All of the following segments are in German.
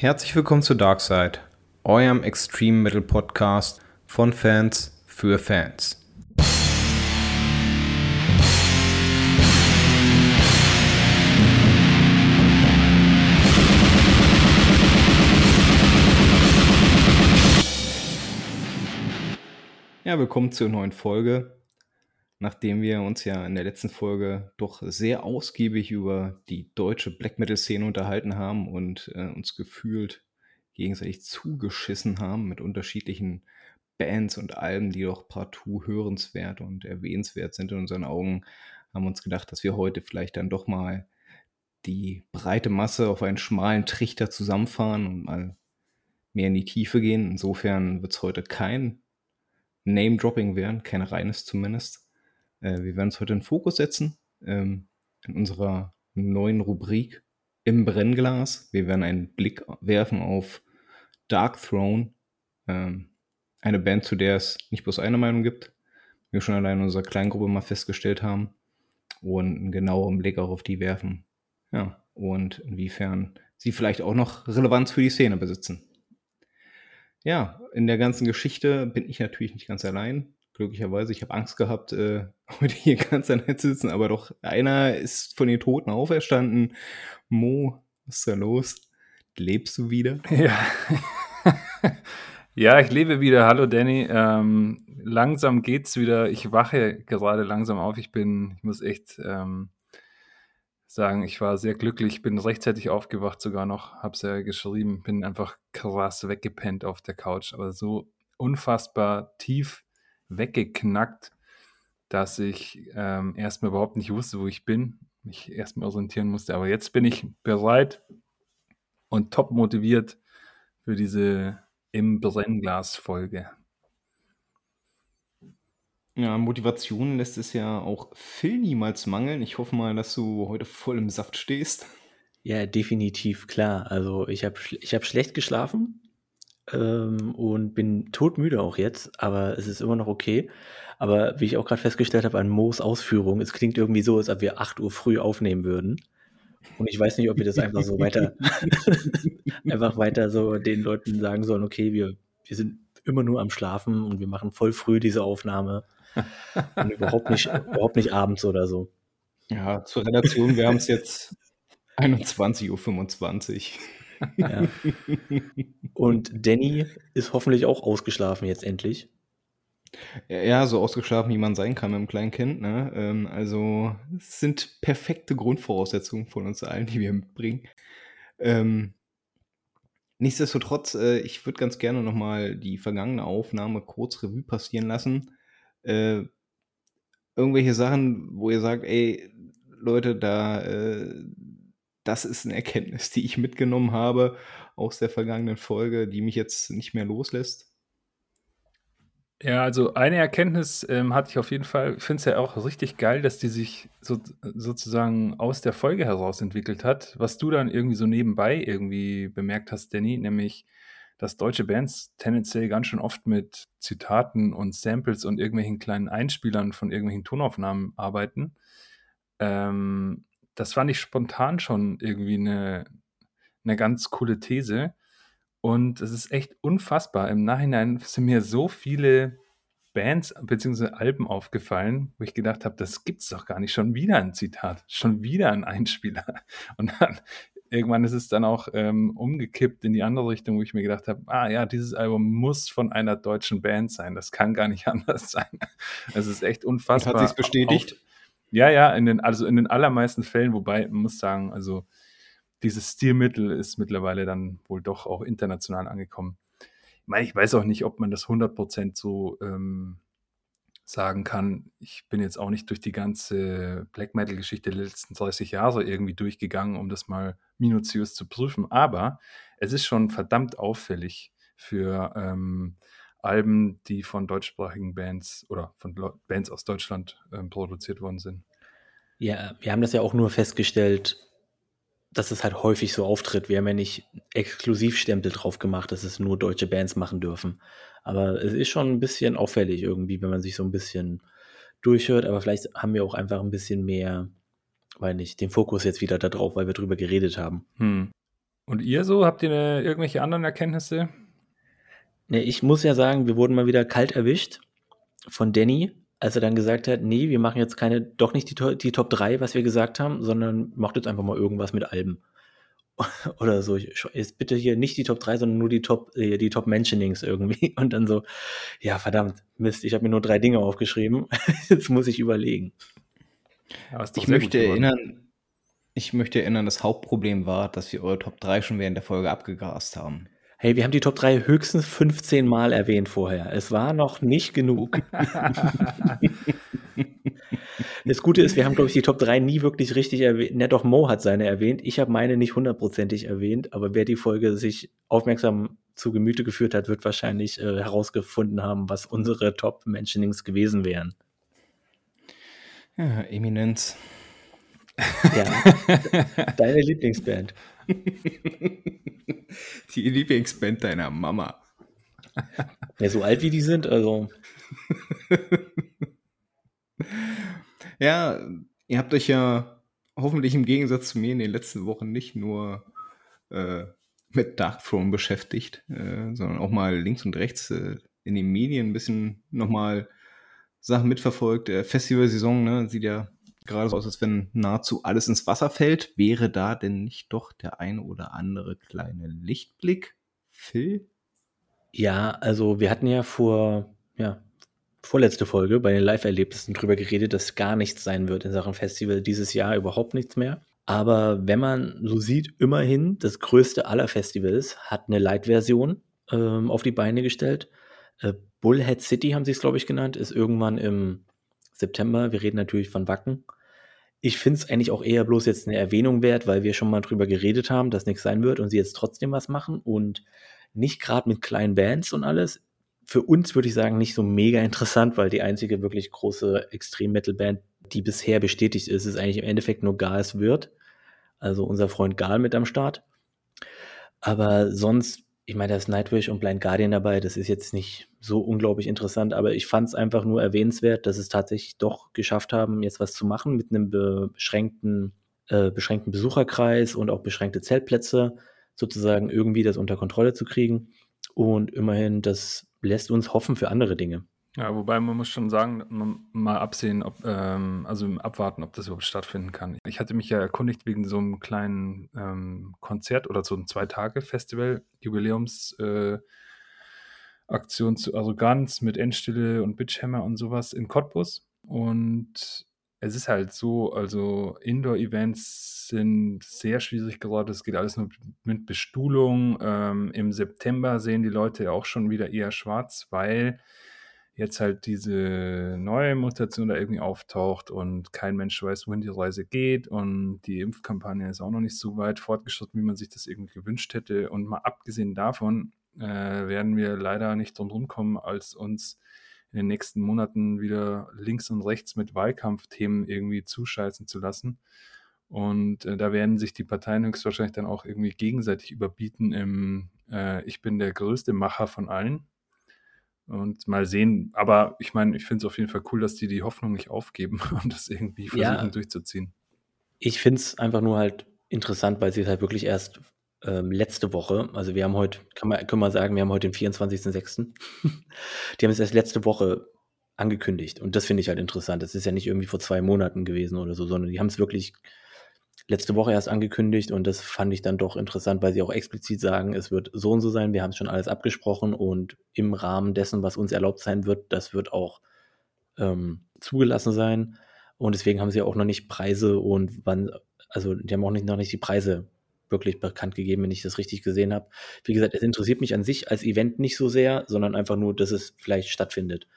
Herzlich willkommen zu Darkside, eurem Extreme Metal Podcast von Fans für Fans. Ja, willkommen zur neuen Folge. Nachdem wir uns ja in der letzten Folge doch sehr ausgiebig über die deutsche Black Metal-Szene unterhalten haben und äh, uns gefühlt gegenseitig zugeschissen haben mit unterschiedlichen Bands und Alben, die doch partout hörenswert und erwähnenswert sind in unseren Augen, haben uns gedacht, dass wir heute vielleicht dann doch mal die breite Masse auf einen schmalen Trichter zusammenfahren und mal mehr in die Tiefe gehen. Insofern wird es heute kein Name-Dropping werden, kein reines zumindest. Äh, wir werden uns heute in Fokus setzen ähm, in unserer neuen Rubrik im Brennglas. Wir werden einen Blick werfen auf Dark Throne, ähm, eine Band, zu der es nicht bloß eine Meinung gibt. Wir schon allein in unserer Kleingruppe mal festgestellt haben. Und einen genaueren Blick auch auf die werfen. Ja, und inwiefern sie vielleicht auch noch Relevanz für die Szene besitzen. Ja, in der ganzen Geschichte bin ich natürlich nicht ganz allein. Glücklicherweise, ich habe Angst gehabt, äh, heute hier ganz allein zu sitzen, aber doch einer ist von den Toten auferstanden. Mo, was ist da los? Lebst du wieder? Ja. ja, ich lebe wieder. Hallo Danny. Ähm, langsam geht's wieder. Ich wache gerade langsam auf. Ich bin, ich muss echt ähm, sagen, ich war sehr glücklich, bin rechtzeitig aufgewacht sogar noch, hab's ja geschrieben, bin einfach krass weggepennt auf der Couch, aber so unfassbar tief weggeknackt, dass ich ähm, erstmal überhaupt nicht wusste, wo ich bin, mich erstmal orientieren musste. Aber jetzt bin ich bereit und top motiviert für diese im Brennglas-Folge. Ja, Motivation lässt es ja auch Phil niemals mangeln. Ich hoffe mal, dass du heute voll im Saft stehst. Ja, definitiv, klar. Also ich habe ich hab schlecht geschlafen ähm, und bin todmüde auch jetzt, aber es ist immer noch okay. Aber wie ich auch gerade festgestellt habe an Moos Ausführung, es klingt irgendwie so, als ob wir 8 Uhr früh aufnehmen würden. Und ich weiß nicht, ob wir das einfach so weiter, einfach weiter so den Leuten sagen sollen, okay, wir, wir sind immer nur am Schlafen und wir machen voll früh diese Aufnahme. Und überhaupt nicht, überhaupt nicht abends oder so. Ja, zur Relation, wir haben es jetzt 21.25 Uhr. Und Danny ist hoffentlich auch ausgeschlafen jetzt endlich. Ja, so ausgeschlafen, wie man sein kann mit einem kleinen Kind. Ne? Ähm, also, es sind perfekte Grundvoraussetzungen von uns allen, die wir mitbringen. Ähm, nichtsdestotrotz, äh, ich würde ganz gerne nochmal die vergangene Aufnahme kurz Revue passieren lassen äh, irgendwelche Sachen, wo ihr sagt, ey, Leute, da, äh, das ist eine Erkenntnis, die ich mitgenommen habe aus der vergangenen Folge, die mich jetzt nicht mehr loslässt? Ja, also eine Erkenntnis ähm, hatte ich auf jeden Fall. Ich finde es ja auch richtig geil, dass die sich so, sozusagen aus der Folge heraus entwickelt hat. Was du dann irgendwie so nebenbei irgendwie bemerkt hast, Danny, nämlich dass deutsche Bands tendenziell ganz schön oft mit Zitaten und Samples und irgendwelchen kleinen Einspielern von irgendwelchen Tonaufnahmen arbeiten. Ähm, das fand ich spontan schon irgendwie eine, eine ganz coole These. Und es ist echt unfassbar. Im Nachhinein sind mir so viele Bands bzw. Alben aufgefallen, wo ich gedacht habe, das gibt's doch gar nicht. Schon wieder ein Zitat, schon wieder ein Einspieler. Und dann irgendwann ist es dann auch ähm, umgekippt in die andere Richtung, wo ich mir gedacht habe, ah ja, dieses Album muss von einer deutschen Band sein. Das kann gar nicht anders sein. Es ist echt unfassbar. Und hat sich bestätigt? Ja, ja, in den, also in den allermeisten Fällen, wobei man muss sagen, also dieses Stilmittel ist mittlerweile dann wohl doch auch international angekommen. Ich meine, ich weiß auch nicht, ob man das 100% so ähm, sagen kann, ich bin jetzt auch nicht durch die ganze Black Metal-Geschichte der letzten 30 Jahre irgendwie durchgegangen, um das mal minutiös zu prüfen, aber es ist schon verdammt auffällig für ähm, Alben, die von deutschsprachigen Bands oder von Bands aus Deutschland ähm, produziert worden sind. Ja, wir haben das ja auch nur festgestellt, dass es halt häufig so auftritt. Wir haben ja nicht Exklusivstempel drauf gemacht, dass es nur deutsche Bands machen dürfen. Aber es ist schon ein bisschen auffällig irgendwie, wenn man sich so ein bisschen durchhört. Aber vielleicht haben wir auch einfach ein bisschen mehr, weil nicht, den Fokus jetzt wieder da drauf, weil wir drüber geredet haben. Hm. Und ihr so? Habt ihr eine, irgendwelche anderen Erkenntnisse? Ne, ich muss ja sagen, wir wurden mal wieder kalt erwischt von Danny, als er dann gesagt hat, nee, wir machen jetzt keine, doch nicht die, die Top 3, was wir gesagt haben, sondern macht jetzt einfach mal irgendwas mit Alben. Oder so. Jetzt bitte hier nicht die Top 3, sondern nur die Top, äh, die Top Mentionings irgendwie. Und dann so, ja, verdammt, Mist, ich habe mir nur drei Dinge aufgeschrieben. jetzt muss ich überlegen. Ja, ich möchte erinnern, ich möchte erinnern, das Hauptproblem war, dass wir eure Top 3 schon während der Folge abgegrast haben. Hey, wir haben die Top 3 höchstens 15 Mal erwähnt vorher. Es war noch nicht genug. das Gute ist, wir haben, glaube ich, die Top 3 nie wirklich richtig erwähnt. Na doch, Mo hat seine erwähnt. Ich habe meine nicht hundertprozentig erwähnt, aber wer die Folge sich aufmerksam zu Gemüte geführt hat, wird wahrscheinlich äh, herausgefunden haben, was unsere Top-Mentionings gewesen wären. Ja, Eminenz. Ja, deine Lieblingsband. Die Lieblingsband deiner Mama. Ja, so alt wie die sind, also. ja, ihr habt euch ja hoffentlich im Gegensatz zu mir in den letzten Wochen nicht nur äh, mit Darkthrone beschäftigt, äh, sondern auch mal links und rechts äh, in den Medien ein bisschen nochmal Sachen mitverfolgt. Äh, Festivalsaison ne, sieht ja gerade so aus, als wenn nahezu alles ins Wasser fällt. Wäre da denn nicht doch der ein oder andere kleine Lichtblick, Phil? Ja, also wir hatten ja vor, ja, vorletzte Folge bei den Live-Erlebnissen drüber geredet, dass gar nichts sein wird in Sachen Festival dieses Jahr, überhaupt nichts mehr. Aber wenn man so sieht, immerhin das größte aller Festivals hat eine Light-Version ähm, auf die Beine gestellt. Äh, Bullhead City haben sie es, glaube ich, genannt, ist irgendwann im September. Wir reden natürlich von Wacken. Ich finde es eigentlich auch eher bloß jetzt eine Erwähnung wert, weil wir schon mal drüber geredet haben, dass nichts sein wird und sie jetzt trotzdem was machen und nicht gerade mit kleinen Bands und alles. Für uns würde ich sagen, nicht so mega interessant, weil die einzige wirklich große Extrem-Metal-Band, die bisher bestätigt ist, ist eigentlich im Endeffekt nur Gas wird. Also unser Freund Gal mit am Start. Aber sonst ich meine, da ist Nightwish und Blind Guardian dabei. Das ist jetzt nicht so unglaublich interessant, aber ich fand es einfach nur erwähnenswert, dass es tatsächlich doch geschafft haben, jetzt was zu machen mit einem beschränkten, äh, beschränkten Besucherkreis und auch beschränkte Zeltplätze, sozusagen irgendwie das unter Kontrolle zu kriegen. Und immerhin, das lässt uns hoffen für andere Dinge. Ja, wobei man muss schon sagen, mal absehen, ob, ähm, also abwarten, ob das überhaupt stattfinden kann. Ich hatte mich ja erkundigt wegen so einem kleinen ähm, Konzert oder so einem Zwei-Tage-Festival, Jubiläumsaktion äh, zu Arroganz mit Endstille und Bitchhammer und sowas in Cottbus. Und es ist halt so, also Indoor-Events sind sehr schwierig gerade. Es geht alles nur mit Bestuhlung. Ähm, Im September sehen die Leute ja auch schon wieder eher schwarz, weil jetzt halt diese neue Mutation da irgendwie auftaucht und kein Mensch weiß, wohin die Reise geht und die Impfkampagne ist auch noch nicht so weit fortgeschritten, wie man sich das irgendwie gewünscht hätte. Und mal abgesehen davon äh, werden wir leider nicht drum rumkommen, als uns in den nächsten Monaten wieder links und rechts mit Wahlkampfthemen irgendwie zuscheißen zu lassen. Und äh, da werden sich die Parteien höchstwahrscheinlich dann auch irgendwie gegenseitig überbieten im äh, Ich bin der größte Macher von allen. Und mal sehen, aber ich meine, ich finde es auf jeden Fall cool, dass die die Hoffnung nicht aufgeben und das irgendwie versuchen ja, durchzuziehen. Ich finde es einfach nur halt interessant, weil sie es halt wirklich erst ähm, letzte Woche, also wir haben heute, kann man, können wir sagen, wir haben heute den 24.06. die haben es erst letzte Woche angekündigt und das finde ich halt interessant. Das ist ja nicht irgendwie vor zwei Monaten gewesen oder so, sondern die haben es wirklich letzte Woche erst angekündigt und das fand ich dann doch interessant, weil sie auch explizit sagen, es wird so und so sein, wir haben es schon alles abgesprochen und im Rahmen dessen, was uns erlaubt sein wird, das wird auch ähm, zugelassen sein. Und deswegen haben sie auch noch nicht Preise und wann, also die haben auch nicht, noch nicht die Preise wirklich bekannt gegeben, wenn ich das richtig gesehen habe. Wie gesagt, es interessiert mich an sich als Event nicht so sehr, sondern einfach nur, dass es vielleicht stattfindet.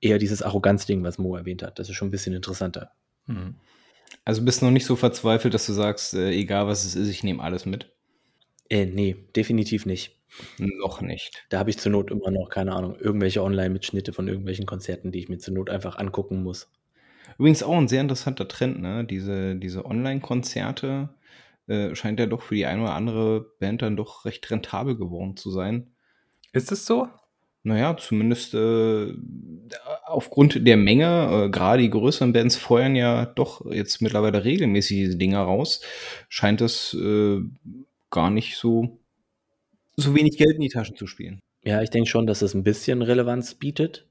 Eher dieses Arroganzding, was Mo erwähnt hat. Das ist schon ein bisschen interessanter. Mhm. Also bist du noch nicht so verzweifelt, dass du sagst, äh, egal was es ist, ich nehme alles mit? Äh, nee, definitiv nicht. Noch nicht. Da habe ich zur Not immer noch, keine Ahnung, irgendwelche Online-Mitschnitte von irgendwelchen Konzerten, die ich mir zur Not einfach angucken muss. Übrigens auch ein sehr interessanter Trend, ne? Diese, diese Online-Konzerte äh, scheint ja doch für die eine oder andere Band dann doch recht rentabel geworden zu sein. Ist es so? Naja, zumindest äh, aufgrund der Menge, äh, gerade die größeren Bands feuern ja doch jetzt mittlerweile regelmäßig diese Dinger raus, scheint es äh, gar nicht so so wenig Geld in die Taschen zu spielen. Ja, ich denke schon, dass es ein bisschen Relevanz bietet.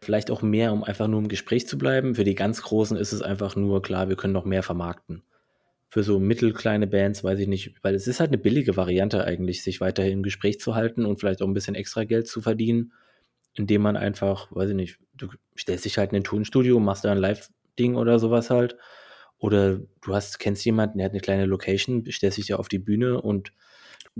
Vielleicht auch mehr, um einfach nur im Gespräch zu bleiben. Für die ganz Großen ist es einfach nur klar, wir können noch mehr vermarkten. Für so mittelkleine Bands weiß ich nicht, weil es ist halt eine billige Variante eigentlich, sich weiterhin im Gespräch zu halten und vielleicht auch ein bisschen extra Geld zu verdienen, indem man einfach, weiß ich nicht, du stellst dich halt in ein Tonstudio, machst da ein Live-Ding oder sowas halt. Oder du hast, kennst jemanden, der hat eine kleine Location, stellst dich ja auf die Bühne und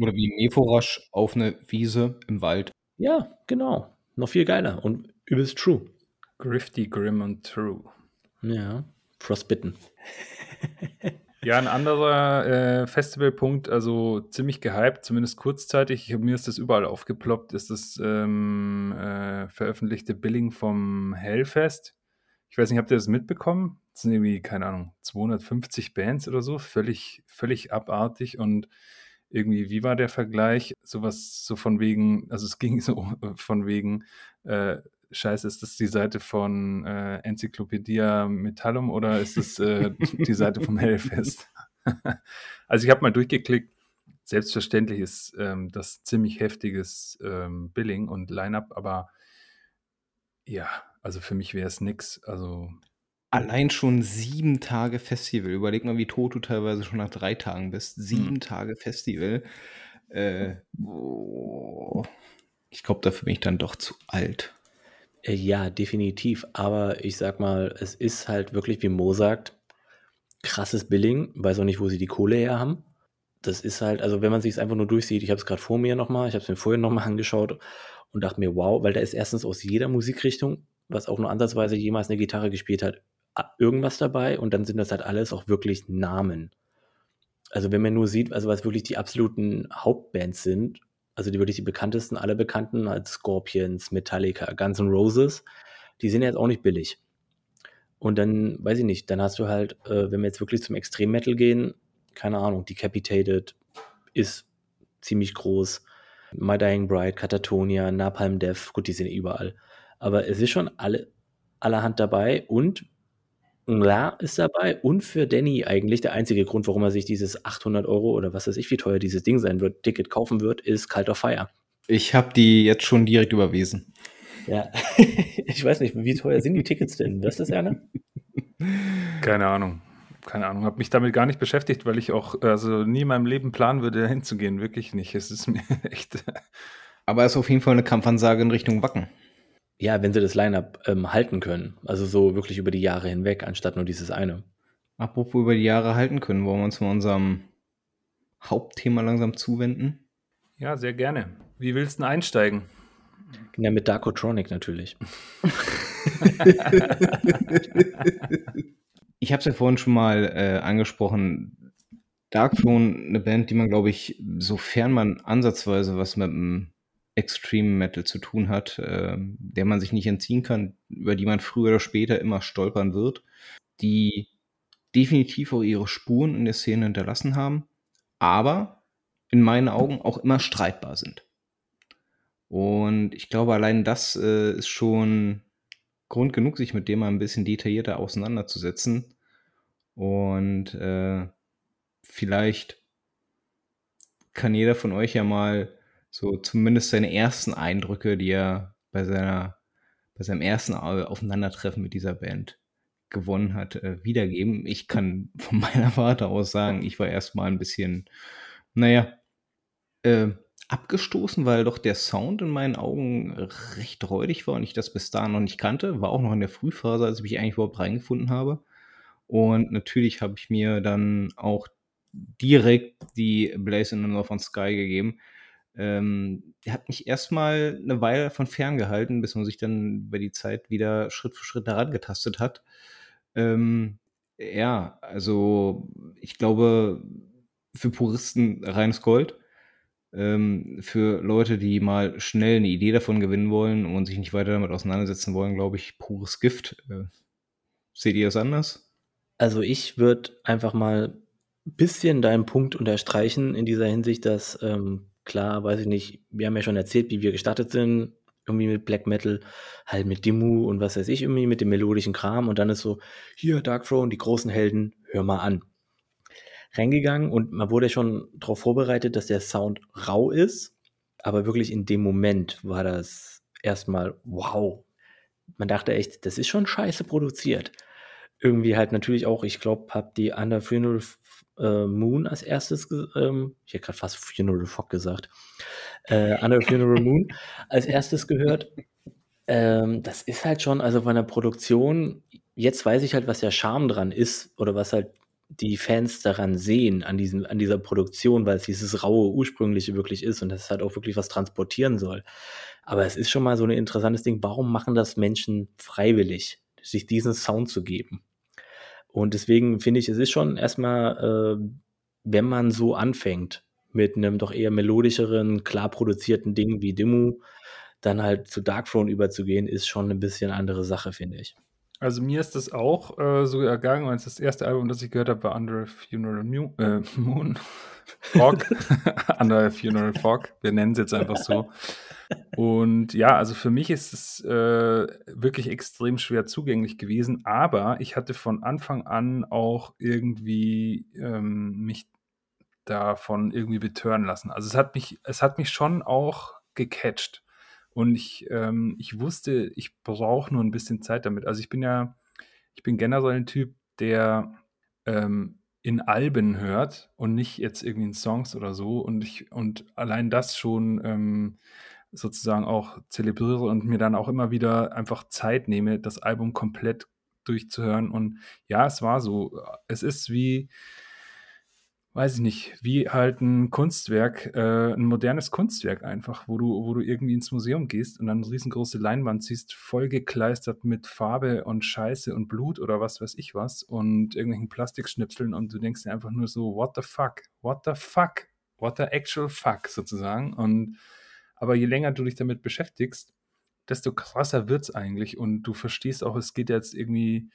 Oder wie Meforasch auf eine Wiese im Wald. ja, genau. Noch viel geiler und übelst true. Grifty, grim und true. Ja, frostbitten. Ja, ein anderer äh, Festivalpunkt, also ziemlich gehypt, zumindest kurzzeitig, ich, mir ist das überall aufgeploppt, ist das ähm, äh, veröffentlichte Billing vom Hellfest. Ich weiß nicht, habt ihr das mitbekommen? Das sind irgendwie, keine Ahnung, 250 Bands oder so, völlig, völlig abartig und irgendwie, wie war der Vergleich? Sowas so von wegen, also es ging so von wegen, äh, Scheiße, ist das die Seite von äh, Enzyklopädia Metallum oder ist das äh, die Seite vom Hellfest? also ich habe mal durchgeklickt. Selbstverständlich ist ähm, das ziemlich heftiges ähm, Billing und Line-up, aber ja, also für mich wäre es nix. Also Allein schon sieben Tage Festival. Überleg mal, wie tot du teilweise schon nach drei Tagen bist. Sieben hm. Tage Festival. Äh, oh, ich glaube, dafür bin ich dann doch zu alt. Äh, Ja, definitiv. Aber ich sag mal, es ist halt wirklich, wie Mo sagt, krasses Billing. Weiß auch nicht, wo sie die Kohle her haben. Das ist halt, also wenn man sich es einfach nur durchsieht, ich habe es gerade vor mir nochmal, ich habe es mir vorhin nochmal angeschaut und dachte mir, wow, weil da ist erstens aus jeder Musikrichtung, was auch nur ansatzweise jemals eine Gitarre gespielt hat, irgendwas dabei und dann sind das halt alles auch wirklich Namen. Also wenn man nur sieht, also was wirklich die absoluten Hauptbands sind, also die wirklich die bekanntesten, alle bekannten, als Scorpions, Metallica, Guns N' Roses, die sind jetzt auch nicht billig. Und dann, weiß ich nicht, dann hast du halt, äh, wenn wir jetzt wirklich zum Extrem-Metal gehen, keine Ahnung, Decapitated ist ziemlich groß, My Dying Bride, Katatonia, Napalm Death, gut, die sind überall. Aber es ist schon alle, allerhand dabei und La ist dabei und für Danny eigentlich der einzige Grund, warum er sich dieses 800 Euro oder was weiß ich, wie teuer dieses Ding sein wird, Ticket kaufen wird, ist Cult of Fire. Ich habe die jetzt schon direkt überwiesen. Ja, ich weiß nicht, wie teuer sind die Tickets denn? Weißt du das, Erna? keine Ahnung. Keine Ahnung, habe mich damit gar nicht beschäftigt, weil ich auch also nie in meinem Leben planen würde, da hinzugehen. Wirklich nicht. Es ist mir echt. Aber es ist auf jeden Fall eine Kampfansage in Richtung Wacken. Ja, wenn sie das Line-Up ähm, halten können. Also so wirklich über die Jahre hinweg, anstatt nur dieses eine. Apropos über die Jahre halten können, wollen wir uns mal unserem Hauptthema langsam zuwenden. Ja, sehr gerne. Wie willst du denn einsteigen? Ja, mit Darkotronic natürlich. Ich habe es ja vorhin schon mal äh, angesprochen. Darkthrone, eine Band, die man, glaube ich, sofern man ansatzweise was mit dem Extreme Metal zu tun hat, äh, der man sich nicht entziehen kann, über die man früher oder später immer stolpern wird, die definitiv auch ihre Spuren in der Szene hinterlassen haben, aber in meinen Augen auch immer streitbar sind. Und ich glaube, allein das äh, ist schon Grund genug, sich mit dem mal ein bisschen detaillierter auseinanderzusetzen. Und äh, vielleicht kann jeder von euch ja mal so zumindest seine ersten Eindrücke, die er bei seiner bei seinem ersten Aufeinandertreffen mit dieser Band gewonnen hat, äh, wiedergeben. Ich kann von meiner Warte aus sagen, ich war erstmal ein bisschen, naja, äh, abgestoßen, weil doch der Sound in meinen Augen recht räudig war und ich das bis dahin noch nicht kannte. War auch noch in der Frühphase, als ich mich eigentlich überhaupt reingefunden habe. Und natürlich habe ich mir dann auch direkt die Blaze in the Northern Sky gegeben. Ähm, hat mich erstmal eine Weile davon ferngehalten, bis man sich dann über die Zeit wieder Schritt für Schritt daran getastet hat. Ähm, ja, also ich glaube, für Puristen reines Gold. Ähm, für Leute, die mal schnell eine Idee davon gewinnen wollen und sich nicht weiter damit auseinandersetzen wollen, glaube ich, pures Gift. Äh, seht ihr das anders? Also ich würde einfach mal ein bisschen deinen Punkt unterstreichen in dieser Hinsicht, dass ähm, klar, weiß ich nicht, wir haben ja schon erzählt, wie wir gestartet sind, irgendwie mit Black Metal, halt mit Dimu und was weiß ich, irgendwie mit dem melodischen Kram und dann ist so, hier Dark Throne, die großen Helden, hör mal an. reingegangen und man wurde schon darauf vorbereitet, dass der Sound rau ist. Aber wirklich in dem Moment war das erstmal wow. Man dachte echt, das ist schon scheiße produziert. Irgendwie halt natürlich auch, ich glaube, hab die Under Funeral äh, Moon als erstes, ähm, ich hätte gerade fast Funeral Fog gesagt, äh, Under Funeral Moon als erstes gehört. Ähm, das ist halt schon, also von der Produktion, jetzt weiß ich halt, was der Charme dran ist oder was halt die Fans daran sehen, an, diesem, an dieser Produktion, weil es dieses raue Ursprüngliche wirklich ist und das halt auch wirklich was transportieren soll. Aber es ist schon mal so ein interessantes Ding, warum machen das Menschen freiwillig, sich diesen Sound zu geben? Und deswegen finde ich, es ist schon erstmal, äh, wenn man so anfängt, mit einem doch eher melodischeren, klar produzierten Ding wie Dimmu, dann halt zu Darkthrone überzugehen, ist schon ein bisschen andere Sache, finde ich. Also mir ist das auch äh, so ergangen, als das erste Album, das ich gehört habe, war Under Funeral Mu äh, Moon. Fog. Under Funeral Fog. Wir nennen es jetzt einfach so. Und ja, also für mich ist es äh, wirklich extrem schwer zugänglich gewesen, aber ich hatte von Anfang an auch irgendwie ähm, mich davon irgendwie betören lassen. Also es hat mich, es hat mich schon auch gecatcht. Und ich, ähm, ich wusste, ich brauche nur ein bisschen Zeit damit. Also ich bin ja, ich bin generell ein Typ, der ähm, in Alben hört und nicht jetzt irgendwie in Songs oder so. Und ich, und allein das schon ähm, sozusagen auch zelebriere und mir dann auch immer wieder einfach Zeit nehme, das Album komplett durchzuhören. Und ja, es war so. Es ist wie, weiß ich nicht, wie halt ein Kunstwerk, äh, ein modernes Kunstwerk einfach, wo du, wo du irgendwie ins Museum gehst und dann eine riesengroße Leinwand siehst, vollgekleistert mit Farbe und Scheiße und Blut oder was weiß ich was und irgendwelchen Plastikschnipseln und du denkst dir einfach nur so, what the fuck, what the fuck, what the actual fuck sozusagen. Und aber je länger du dich damit beschäftigst, desto krasser wird es eigentlich und du verstehst auch, es geht jetzt irgendwie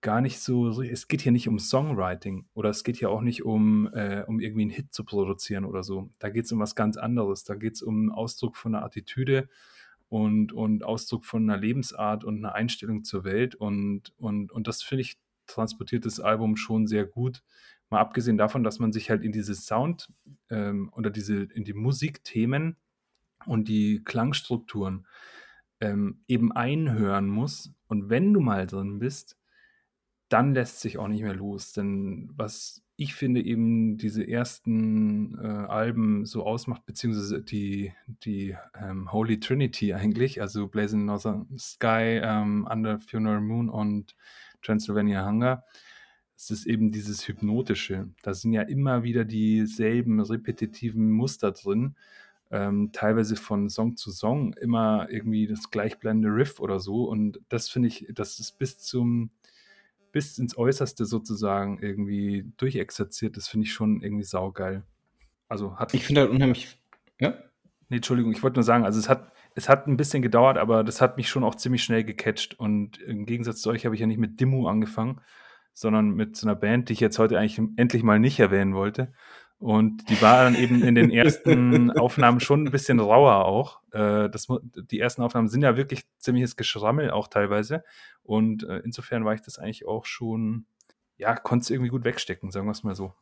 gar nicht so, es geht hier nicht um Songwriting oder es geht hier auch nicht um, äh, um irgendwie einen Hit zu produzieren oder so. Da geht es um was ganz anderes. Da geht es um Ausdruck von einer Attitüde und, und Ausdruck von einer Lebensart und einer Einstellung zur Welt. Und, und, und das finde ich, transportiert das Album schon sehr gut. Mal abgesehen davon, dass man sich halt in diese Sound ähm, oder diese, in die Musikthemen und die Klangstrukturen ähm, eben einhören muss. Und wenn du mal drin bist, dann lässt sich auch nicht mehr los. Denn was ich finde, eben diese ersten äh, Alben so ausmacht, beziehungsweise die, die ähm, Holy Trinity eigentlich, also Blazing Northern Sky, ähm, Under Funeral Moon und Transylvania Hunger, es ist eben dieses Hypnotische. Da sind ja immer wieder dieselben repetitiven Muster drin. Ähm, teilweise von Song zu Song immer irgendwie das gleichbleibende Riff oder so. Und das finde ich, das ist bis zum bis ins Äußerste sozusagen irgendwie durchexerziert, das finde ich schon irgendwie saugeil. Also hat. Ich finde halt unheimlich. Ja? Nee, Entschuldigung, ich wollte nur sagen, also es hat, es hat ein bisschen gedauert, aber das hat mich schon auch ziemlich schnell gecatcht. Und im Gegensatz zu euch habe ich ja nicht mit Dimmu angefangen, sondern mit so einer Band, die ich jetzt heute eigentlich endlich mal nicht erwähnen wollte. Und die war dann eben in den ersten Aufnahmen schon ein bisschen rauer auch. Äh, das, die ersten Aufnahmen sind ja wirklich ziemliches Geschrammel auch teilweise. Und äh, insofern war ich das eigentlich auch schon, ja, konnte es irgendwie gut wegstecken, sagen wir es mal so.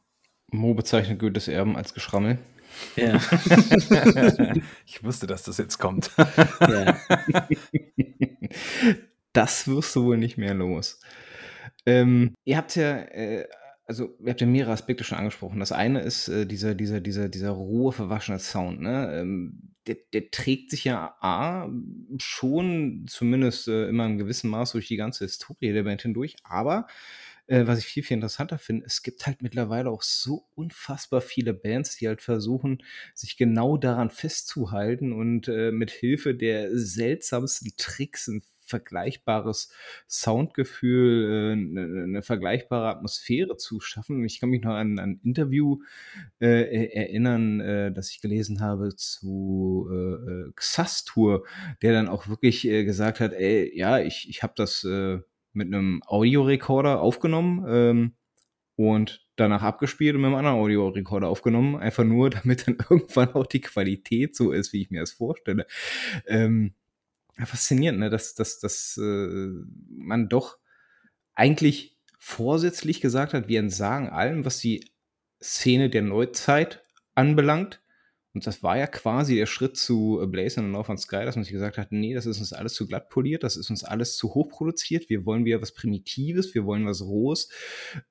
Mo bezeichnet Goethes Erben als Geschrammel. Ja. ich wusste, dass das jetzt kommt. ja. Das wirst du wohl nicht mehr los. Ähm, ihr habt ja äh, also, ihr habt ja mehrere Aspekte schon angesprochen. Das eine ist äh, dieser, dieser, dieser, dieser rohe, verwaschene Sound. Ne? Ähm, der, der, trägt sich ja A, schon zumindest äh, immer in gewissem Maß durch die ganze Historie der Band hindurch. Aber äh, was ich viel, viel interessanter finde, es gibt halt mittlerweile auch so unfassbar viele Bands, die halt versuchen, sich genau daran festzuhalten und äh, mit Hilfe der seltsamsten Tricks ein vergleichbares Soundgefühl, eine, äh, eine vergleichbare Atmosphäre zu schaffen. Ich kann mich noch an ein Interview äh, erinnern, äh, das ich gelesen habe zu äh, äh Xastur, der dann auch wirklich äh, gesagt hat, ey, ja, ich, ich habe das äh, mit einem Audiorekorder aufgenommen ähm, und danach abgespielt und mit einem anderen Audiorekorder aufgenommen, einfach nur, damit dann irgendwann auch die Qualität so ist, wie ich mir das vorstelle. Ähm, ja, faszinierend, ne? dass, dass, dass äh, man doch eigentlich vorsätzlich gesagt hat, wir entsagen allem, was die Szene der Neuzeit anbelangt. Und das war ja quasi der Schritt zu Blaze und North on Sky, dass man sich gesagt hat, nee, das ist uns alles zu glatt poliert, das ist uns alles zu hoch produziert, wir wollen wieder was Primitives, wir wollen was Rohes.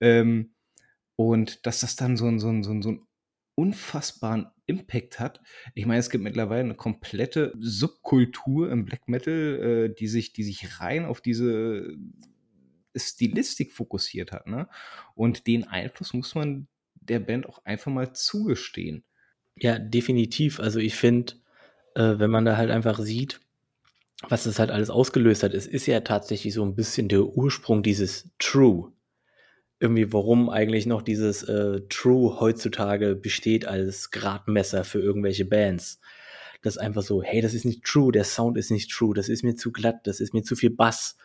Ähm, und dass das dann so ein, so ein, so ein, so ein unfassbaren Impact hat. Ich meine, es gibt mittlerweile eine komplette Subkultur im Black Metal, äh, die, sich, die sich rein auf diese Stilistik fokussiert hat. Ne? Und den Einfluss muss man der Band auch einfach mal zugestehen. Ja, definitiv. Also ich finde, äh, wenn man da halt einfach sieht, was das halt alles ausgelöst hat, es ist ja tatsächlich so ein bisschen der Ursprung dieses True. Irgendwie, warum eigentlich noch dieses äh, True heutzutage besteht als Gradmesser für irgendwelche Bands. Das ist einfach so, hey, das ist nicht true, der Sound ist nicht true, das ist mir zu glatt, das ist mir zu viel Bass.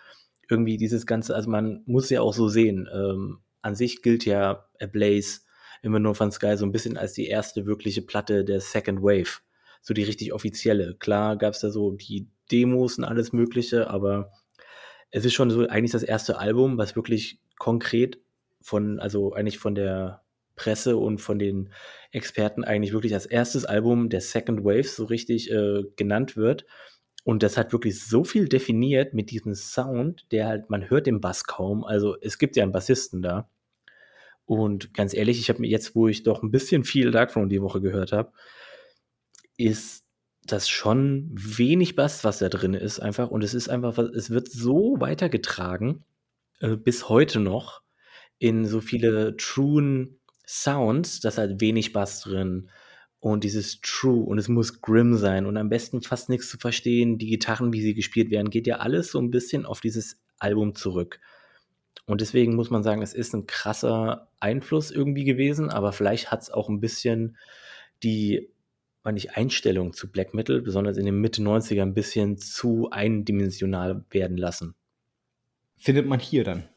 Irgendwie dieses Ganze, also man muss ja auch so sehen. Ähm, an sich gilt ja Ablaze immer nur von Sky so ein bisschen als die erste wirkliche Platte der Second Wave. So die richtig offizielle. Klar gab es da so die Demos und alles Mögliche, aber es ist schon so eigentlich das erste Album, was wirklich konkret von, also eigentlich von der Presse und von den Experten eigentlich wirklich als erstes Album der Second Wave so richtig äh, genannt wird. Und das hat wirklich so viel definiert mit diesem Sound, der halt, man hört den Bass kaum. Also es gibt ja einen Bassisten da. Und ganz ehrlich, ich habe mir jetzt, wo ich doch ein bisschen viel Darkthrone die Woche gehört habe, ist das schon wenig Bass, was da drin ist, einfach. Und es ist einfach, es wird so weitergetragen, äh, bis heute noch, in so viele truen Sounds, dass halt wenig Bass drin und dieses True und es muss grim sein und am besten fast nichts zu verstehen. Die Gitarren, wie sie gespielt werden, geht ja alles so ein bisschen auf dieses Album zurück. Und deswegen muss man sagen, es ist ein krasser Einfluss irgendwie gewesen, aber vielleicht hat es auch ein bisschen die, meine ich, Einstellung zu Black Metal, besonders in den Mitte 90er, ein bisschen zu eindimensional werden lassen. Findet man hier dann.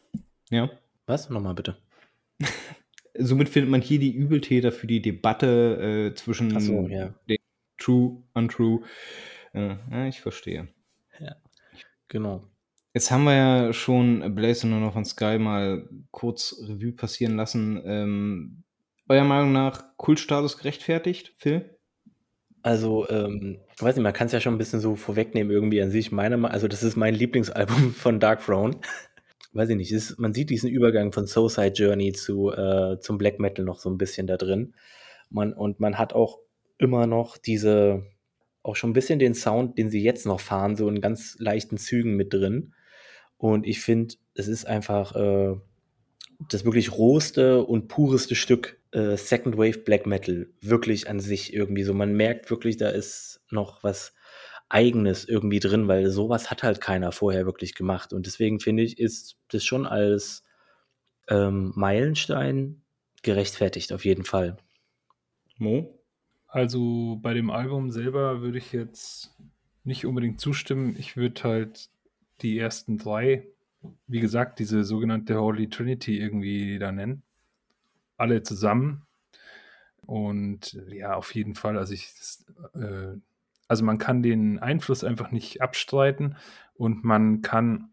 Ja. Was? Nochmal bitte. Somit findet man hier die Übeltäter für die Debatte äh, zwischen so, ja. True, Untrue. Äh, ja, ich verstehe. Ja, genau. Jetzt haben wir ja schon Blaze und noch von Sky mal kurz Revue passieren lassen. Ähm, eurer Meinung nach Kultstatus gerechtfertigt, Phil? Also, ähm, ich weiß nicht, man kann es ja schon ein bisschen so vorwegnehmen irgendwie an sich. Meine, also das ist mein Lieblingsalbum von Dark Throne. Weiß ich nicht, ist, man sieht diesen Übergang von Soulside Journey zu, äh, zum Black Metal noch so ein bisschen da drin. Man, und man hat auch immer noch diese, auch schon ein bisschen den Sound, den sie jetzt noch fahren, so in ganz leichten Zügen mit drin. Und ich finde, es ist einfach äh, das wirklich rohste und pureste Stück äh, Second Wave Black Metal. Wirklich an sich irgendwie so. Man merkt wirklich, da ist noch was Eigenes irgendwie drin, weil sowas hat halt keiner vorher wirklich gemacht. Und deswegen finde ich, ist das schon als ähm, Meilenstein gerechtfertigt, auf jeden Fall. Mo? Also bei dem Album selber würde ich jetzt nicht unbedingt zustimmen. Ich würde halt die ersten drei, wie gesagt, diese sogenannte Holy Trinity irgendwie da nennen. Alle zusammen. Und ja, auf jeden Fall, also ich, äh, also man kann den Einfluss einfach nicht abstreiten und man kann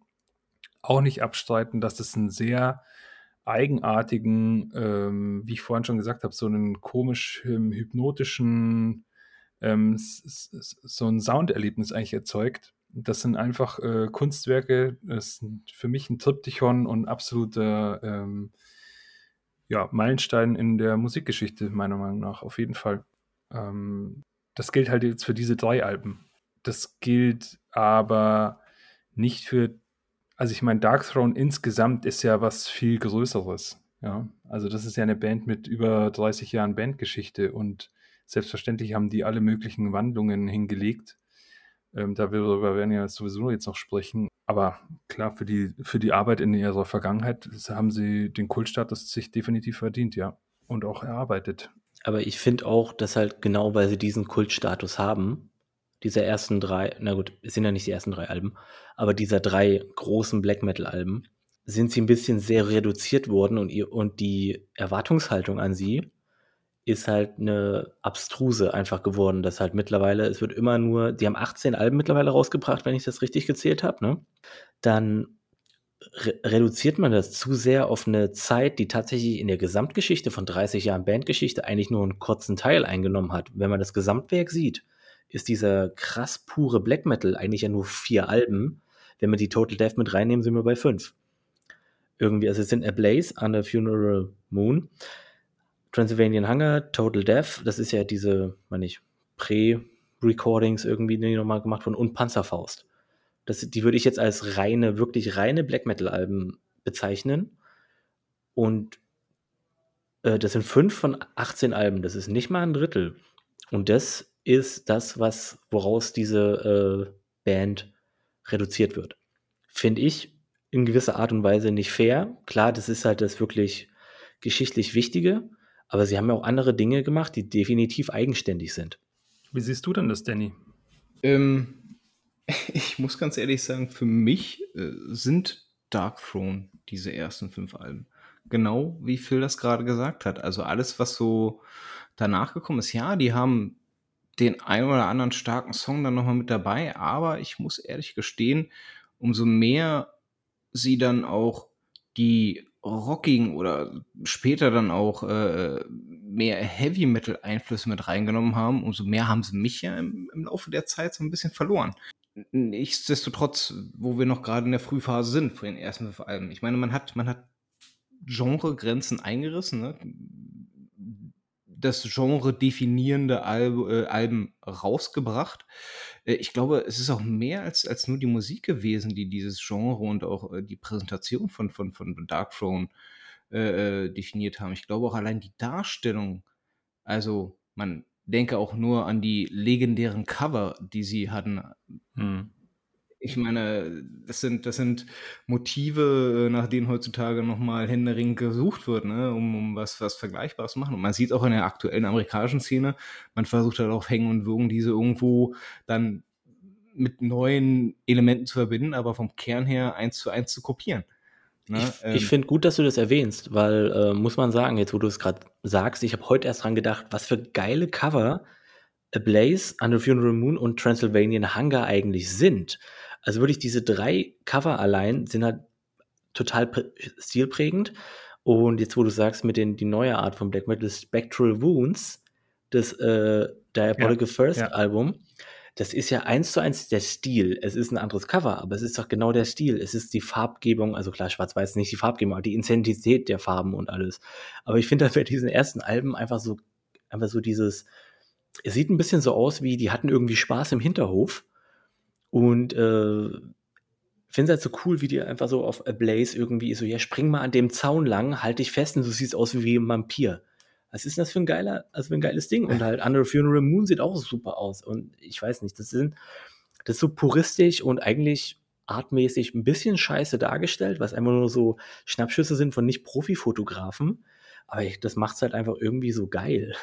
auch nicht abstreiten, dass es einen sehr eigenartigen, ähm, wie ich vorhin schon gesagt habe, so einen komisch ähm, hypnotischen, ähm, so ein Sounderlebnis eigentlich erzeugt, das sind einfach äh, Kunstwerke. Das sind für mich ein Triptychon und absoluter ähm, ja, Meilenstein in der Musikgeschichte, meiner Meinung nach, auf jeden Fall. Ähm, das gilt halt jetzt für diese drei Alben. Das gilt aber nicht für, also ich meine, Dark Throne insgesamt ist ja was viel Größeres. Ja, also das ist ja eine Band mit über 30 Jahren Bandgeschichte und selbstverständlich haben die alle möglichen Wandlungen hingelegt. Ähm, darüber werden wir sowieso jetzt noch sprechen. Aber klar, für die, für die Arbeit in ihrer Vergangenheit haben sie den Kultstatus sich definitiv verdient, ja. Und auch erarbeitet. Aber ich finde auch, dass halt genau, weil sie diesen Kultstatus haben, dieser ersten drei, na gut, es sind ja nicht die ersten drei Alben, aber dieser drei großen Black Metal-Alben, sind sie ein bisschen sehr reduziert worden und, ihr, und die Erwartungshaltung an sie ist halt eine abstruse einfach geworden, dass halt mittlerweile, es wird immer nur, die haben 18 Alben mittlerweile rausgebracht, wenn ich das richtig gezählt habe, ne? Dann re reduziert man das zu sehr auf eine Zeit, die tatsächlich in der Gesamtgeschichte von 30 Jahren Bandgeschichte eigentlich nur einen kurzen Teil eingenommen hat. Wenn man das Gesamtwerk sieht, ist dieser krass pure Black Metal eigentlich ja nur vier Alben. Wenn wir die Total Death mit reinnehmen, sind wir bei fünf. Irgendwie, also es sind Ablaze, Under Funeral Moon, Transylvanian Hunger, Total Death, das ist ja diese, meine ich, Pre-Recordings irgendwie, die nochmal gemacht wurden, und Panzerfaust. Das, die würde ich jetzt als reine, wirklich reine Black Metal-Alben bezeichnen. Und äh, das sind fünf von 18 Alben. Das ist nicht mal ein Drittel. Und das ist das, was, woraus diese äh, Band reduziert wird. Finde ich in gewisser Art und Weise nicht fair. Klar, das ist halt das wirklich geschichtlich Wichtige, aber sie haben ja auch andere Dinge gemacht, die definitiv eigenständig sind. Wie siehst du denn das, Danny? Ähm, ich muss ganz ehrlich sagen, für mich äh, sind Dark Throne diese ersten fünf Alben. Genau wie Phil das gerade gesagt hat. Also alles, was so danach gekommen ist, ja, die haben den einen oder anderen starken Song dann nochmal mit dabei, aber ich muss ehrlich gestehen, umso mehr sie dann auch die rockigen oder später dann auch äh, mehr Heavy Metal Einflüsse mit reingenommen haben, umso mehr haben sie mich ja im, im Laufe der Zeit so ein bisschen verloren. Nichtsdestotrotz, wo wir noch gerade in der Frühphase sind, vor den ersten fünf Alben. Ich meine, man hat, man hat Genregrenzen eingerissen, ne? das Genre definierende Alb, äh, Alben rausgebracht. Äh, ich glaube, es ist auch mehr als, als nur die Musik gewesen, die dieses Genre und auch äh, die Präsentation von, von, von Dark Throne äh, definiert haben. Ich glaube auch allein die Darstellung, also man denke auch nur an die legendären Cover, die sie hatten. Hm. Ich meine, das sind, das sind Motive, nach denen heutzutage nochmal händeringend gesucht wird, ne? um, um was, was Vergleichbares zu machen. Und man sieht auch in der aktuellen amerikanischen Szene, man versucht halt auf Hängen und Würgen diese irgendwo dann mit neuen Elementen zu verbinden, aber vom Kern her eins zu eins zu kopieren. Ne? Ich, ähm, ich finde gut, dass du das erwähnst, weil äh, muss man sagen, jetzt wo du es gerade sagst, ich habe heute erst dran gedacht, was für geile Cover A Blaze, Under Funeral Moon und Transylvanian Hunger eigentlich sind. Also wirklich diese drei Cover allein sind halt total stilprägend. Und jetzt, wo du sagst, mit den die neue Art von Black Metal, Spectral Wounds, das äh, Diabolical ja, First ja. Album, das ist ja eins zu eins der Stil. Es ist ein anderes Cover, aber es ist doch genau der Stil. Es ist die Farbgebung, also klar, schwarz-weiß nicht die Farbgebung, aber die Intensität der Farben und alles. Aber ich finde, dass bei diesen ersten Alben einfach so, einfach so dieses, es sieht ein bisschen so aus, wie die hatten irgendwie Spaß im Hinterhof und äh, finde es halt so cool, wie die einfach so auf A Blaze irgendwie so, ja, spring mal an dem Zaun lang, halt dich fest und du siehst aus wie ein Vampir was ist das für ein geiler, also für ein geiles Ding? Und halt Under Funeral Moon sieht auch super aus. Und ich weiß nicht, das sind, das ist so puristisch und eigentlich artmäßig ein bisschen scheiße dargestellt, was einfach nur so Schnappschüsse sind von Nicht-Profi-Fotografen. Aber ich, das macht es halt einfach irgendwie so geil.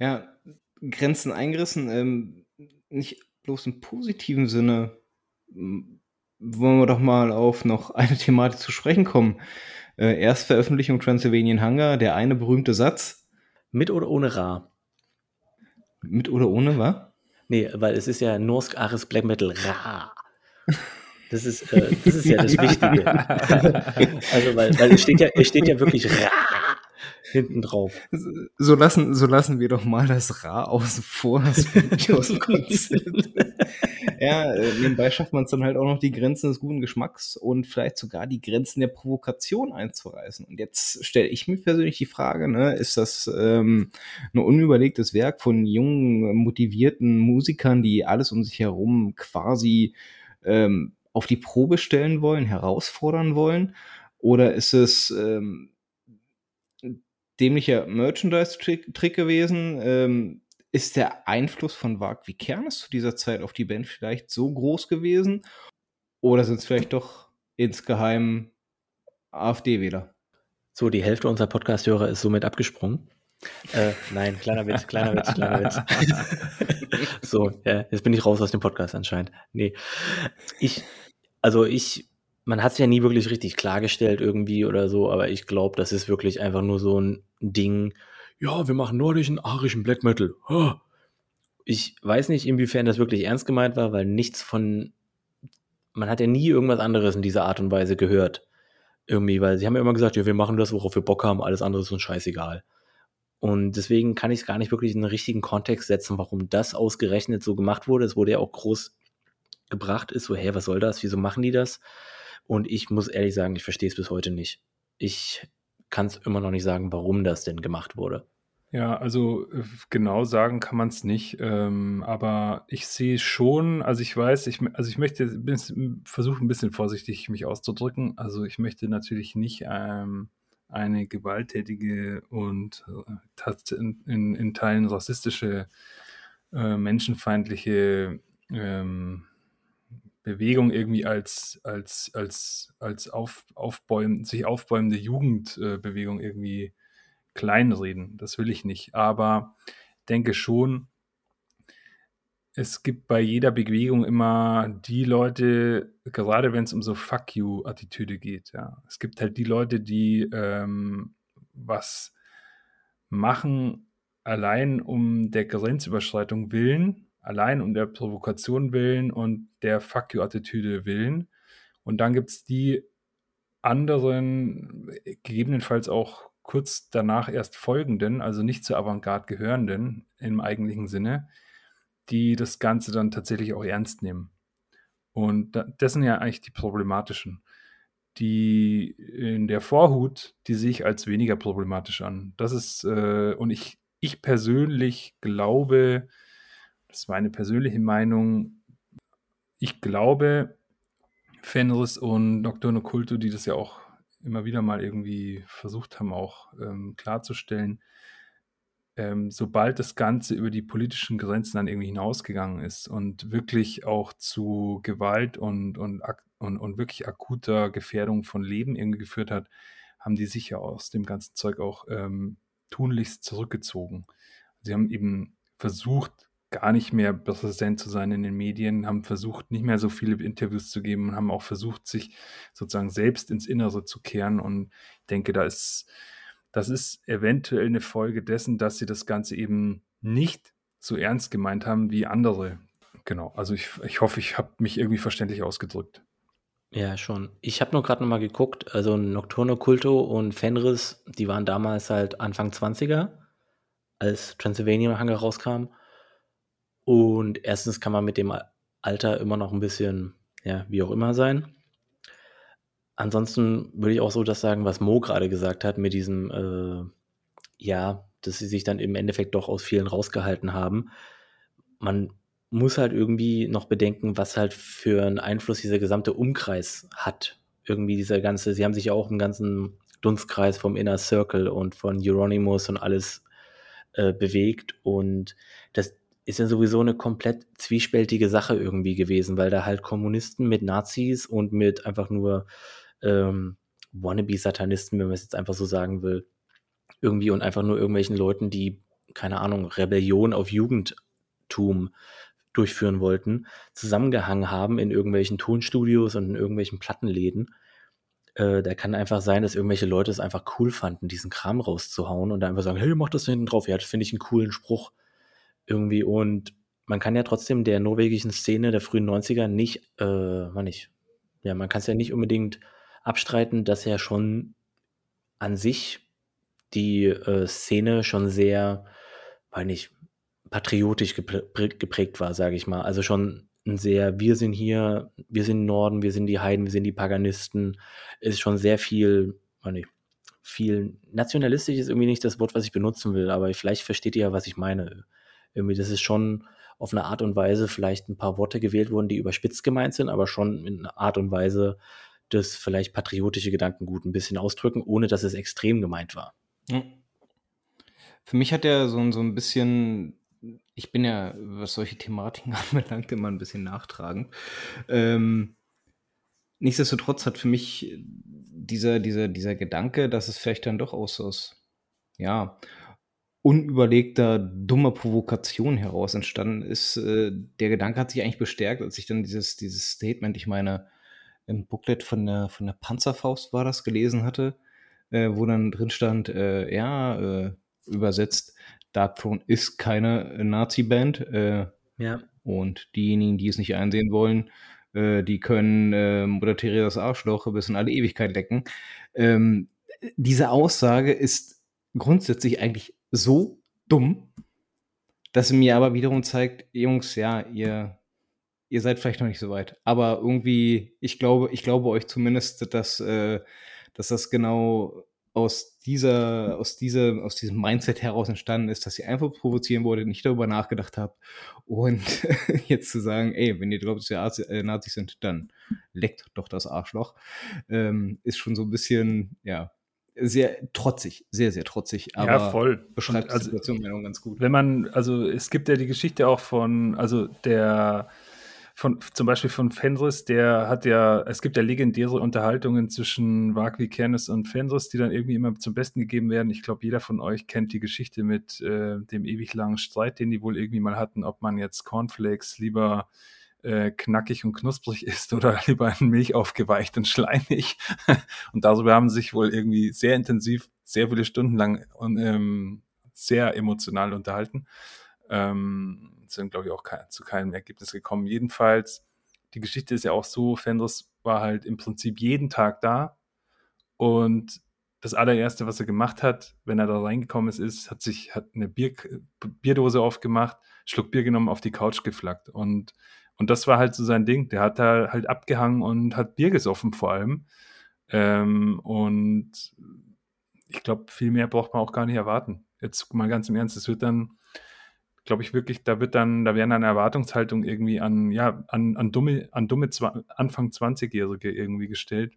Ja, Grenzen eingerissen, ähm, nicht bloß im positiven Sinne. Wollen wir doch mal auf noch eine Thematik zu sprechen kommen. Äh, Erstveröffentlichung Transylvanian Hunger, der eine berühmte Satz, mit oder ohne Ra? Mit oder ohne, was? Nee, weil es ist ja Norsk Ares Black Metal Ra. Das ist, äh, das ist ja das Wichtige. also, weil, weil es steht ja, es steht ja wirklich Ra hinten drauf. So lassen, so lassen wir doch mal das Ra außen vor, das aus dem Konzept. ja, äh, nebenbei schafft man es dann halt auch noch, die Grenzen des guten Geschmacks und vielleicht sogar die Grenzen der Provokation einzureißen. Und jetzt stelle ich mir persönlich die Frage, ne, ist das ähm, ein unüberlegtes Werk von jungen, motivierten Musikern, die alles um sich herum quasi ähm, auf die Probe stellen wollen, herausfordern wollen? Oder ist es ähm, dämlicher Merchandise-Trick gewesen? Ähm, ist der Einfluss von Wag wie Kernes zu dieser Zeit auf die Band vielleicht so groß gewesen? Oder sind es vielleicht doch insgeheim AfD-Wähler? So, die Hälfte unserer Podcast-Hörer ist somit abgesprungen. Äh, nein, kleiner Witz, kleiner Witz, kleiner Witz. so, ja, jetzt bin ich raus aus dem Podcast anscheinend. Nee. Ich, also ich, man hat es ja nie wirklich richtig klargestellt irgendwie oder so, aber ich glaube, das ist wirklich einfach nur so ein Ding, ja, wir machen nordischen, arischen Black Metal. Ich weiß nicht, inwiefern das wirklich ernst gemeint war, weil nichts von, man hat ja nie irgendwas anderes in dieser Art und Weise gehört. Irgendwie, weil sie haben ja immer gesagt, ja, wir machen das, worauf wir Bock haben, alles andere ist uns scheißegal. Und deswegen kann ich es gar nicht wirklich in den richtigen Kontext setzen, warum das ausgerechnet so gemacht wurde. Es wurde ja auch groß gebracht, ist so, hä, was soll das? Wieso machen die das? Und ich muss ehrlich sagen, ich verstehe es bis heute nicht. Ich kann es immer noch nicht sagen, warum das denn gemacht wurde. Ja, also äh, genau sagen kann man es nicht, ähm, aber ich sehe schon, also ich weiß, ich, also ich möchte versuchen, ein bisschen vorsichtig mich auszudrücken. Also ich möchte natürlich nicht ähm, eine gewalttätige und äh, in, in, in, Teilen rassistische, äh, menschenfeindliche ähm, Bewegung irgendwie als, als, als, als auf, aufbäum, sich aufbäumende Jugendbewegung äh, irgendwie kleinreden. Das will ich nicht. Aber denke schon, es gibt bei jeder Bewegung immer die Leute, gerade wenn es um so Fuck you-Attitüde geht, ja. Es gibt halt die Leute, die ähm, was machen, allein um der Grenzüberschreitung willen, allein um der Provokation willen und der Fuck you-Attitüde willen. Und dann gibt es die anderen, gegebenenfalls auch kurz danach erst folgenden, also nicht zur Avantgarde gehörenden im eigentlichen Sinne, die das Ganze dann tatsächlich auch ernst nehmen. Und das sind ja eigentlich die problematischen. Die in der Vorhut, die sehe ich als weniger problematisch an. Das ist, äh, und ich, ich persönlich glaube, das ist meine persönliche Meinung, ich glaube, Fenris und Nocturno Culto, die das ja auch immer wieder mal irgendwie versucht haben, auch ähm, klarzustellen, ähm, sobald das Ganze über die politischen Grenzen dann irgendwie hinausgegangen ist und wirklich auch zu Gewalt und, und, und, und wirklich akuter Gefährdung von Leben irgendwie geführt hat, haben die sich ja aus dem ganzen Zeug auch ähm, tunlichst zurückgezogen. Sie haben eben versucht, gar nicht mehr präsent zu sein in den Medien, haben versucht, nicht mehr so viele Interviews zu geben und haben auch versucht, sich sozusagen selbst ins Innere zu kehren. Und ich denke, da ist das ist eventuell eine Folge dessen, dass sie das Ganze eben nicht so ernst gemeint haben wie andere. Genau, also ich, ich hoffe, ich habe mich irgendwie verständlich ausgedrückt. Ja, schon. Ich habe nur gerade noch mal geguckt, also Nocturno Culto und Fenris, die waren damals halt Anfang 20er, als Transylvania Hunger rauskam. Und erstens kann man mit dem Alter immer noch ein bisschen, ja, wie auch immer sein. Ansonsten würde ich auch so das sagen, was Mo gerade gesagt hat, mit diesem, äh, ja, dass sie sich dann im Endeffekt doch aus vielen rausgehalten haben. Man muss halt irgendwie noch bedenken, was halt für einen Einfluss dieser gesamte Umkreis hat. Irgendwie dieser ganze, sie haben sich ja auch im ganzen Dunstkreis vom Inner Circle und von Euronymous und alles äh, bewegt und das ist ja sowieso eine komplett zwiespältige Sache irgendwie gewesen, weil da halt Kommunisten mit Nazis und mit einfach nur ähm, Wannabe-Satanisten, wenn man es jetzt einfach so sagen will, irgendwie und einfach nur irgendwelchen Leuten, die, keine Ahnung, Rebellion auf Jugendtum durchführen wollten, zusammengehangen haben in irgendwelchen Tonstudios und in irgendwelchen Plattenläden. Äh, da kann einfach sein, dass irgendwelche Leute es einfach cool fanden, diesen Kram rauszuhauen und dann einfach sagen, hey, mach das hinten drauf. Ja, das finde ich einen coolen Spruch irgendwie. Und man kann ja trotzdem der norwegischen Szene der frühen 90er nicht, äh, man nicht, ja, man kann es ja nicht unbedingt abstreiten, dass ja schon an sich die äh, Szene schon sehr, weil nicht, patriotisch geprägt war, sage ich mal. Also schon ein sehr, wir sind hier, wir sind Norden, wir sind die Heiden, wir sind die Paganisten, ist schon sehr viel, nicht, viel nationalistisch ist irgendwie nicht das Wort, was ich benutzen will, aber vielleicht versteht ihr ja, was ich meine. Irgendwie, das ist schon auf eine Art und Weise vielleicht ein paar Worte gewählt worden, die überspitzt gemeint sind, aber schon in einer Art und Weise, das vielleicht patriotische Gedankengut ein bisschen ausdrücken, ohne dass es extrem gemeint war. Für mich hat er so, so ein bisschen, ich bin ja, was solche Thematiken anbelangt, immer ein bisschen nachtragend. Ähm, nichtsdestotrotz hat für mich dieser, dieser, dieser Gedanke, dass es vielleicht dann doch aus, aus ja, unüberlegter, dummer Provokation heraus entstanden ist, äh, der Gedanke hat sich eigentlich bestärkt, als ich dann dieses, dieses Statement, ich meine, im Booklet von der, von der Panzerfaust war das, gelesen hatte, äh, wo dann drin stand, äh, ja, äh, übersetzt, Dark Throne ist keine Nazi-Band. Äh, ja. Und diejenigen, die es nicht einsehen wollen, äh, die können äh, Mutter Theresas Arschloch bis in alle Ewigkeit lecken. Ähm, diese Aussage ist grundsätzlich eigentlich so dumm, dass sie mir aber wiederum zeigt, Jungs, ja, ihr, ihr seid vielleicht noch nicht so weit. Aber irgendwie, ich glaube, ich glaube euch zumindest, dass, äh, dass das genau aus dieser, aus dieser, aus diesem Mindset heraus entstanden ist, dass ihr einfach provozieren wollt, nicht darüber nachgedacht habt und jetzt zu sagen, ey, wenn ihr glaubt, dass ihr äh, Nazis sind, dann leckt doch das Arschloch, ähm, ist schon so ein bisschen, ja, sehr trotzig, sehr, sehr trotzig. Aber ja, voll. Beschreibt die also, Situation ganz gut. Wenn man, also es gibt ja die Geschichte auch von, also der von, zum Beispiel von Fenris, der hat ja, es gibt ja legendäre Unterhaltungen zwischen Wagwi Kernes und Fenris, die dann irgendwie immer zum Besten gegeben werden. Ich glaube, jeder von euch kennt die Geschichte mit äh, dem ewig langen Streit, den die wohl irgendwie mal hatten, ob man jetzt Cornflakes lieber äh, knackig und knusprig ist oder lieber in Milch aufgeweicht und schleimig. und darüber haben sich wohl irgendwie sehr intensiv, sehr viele Stunden lang und ähm, sehr emotional unterhalten. Ähm, sind, glaube ich, auch ke zu keinem Ergebnis gekommen. Jedenfalls, die Geschichte ist ja auch so, Fenders war halt im Prinzip jeden Tag da und das allererste, was er gemacht hat, wenn er da reingekommen ist, ist, hat sich hat eine Bier, Bierdose aufgemacht, Schluck Bier genommen, auf die Couch geflackt und und das war halt so sein Ding. Der hat da halt abgehangen und hat Bier gesoffen vor allem. Ähm, und ich glaube, viel mehr braucht man auch gar nicht erwarten. Jetzt mal ganz im Ernst, es wird dann glaube ich wirklich, da wird dann, da werden eine Erwartungshaltung irgendwie an, ja, an, an dumme, an dumme Anfang 20-Jährige irgendwie gestellt.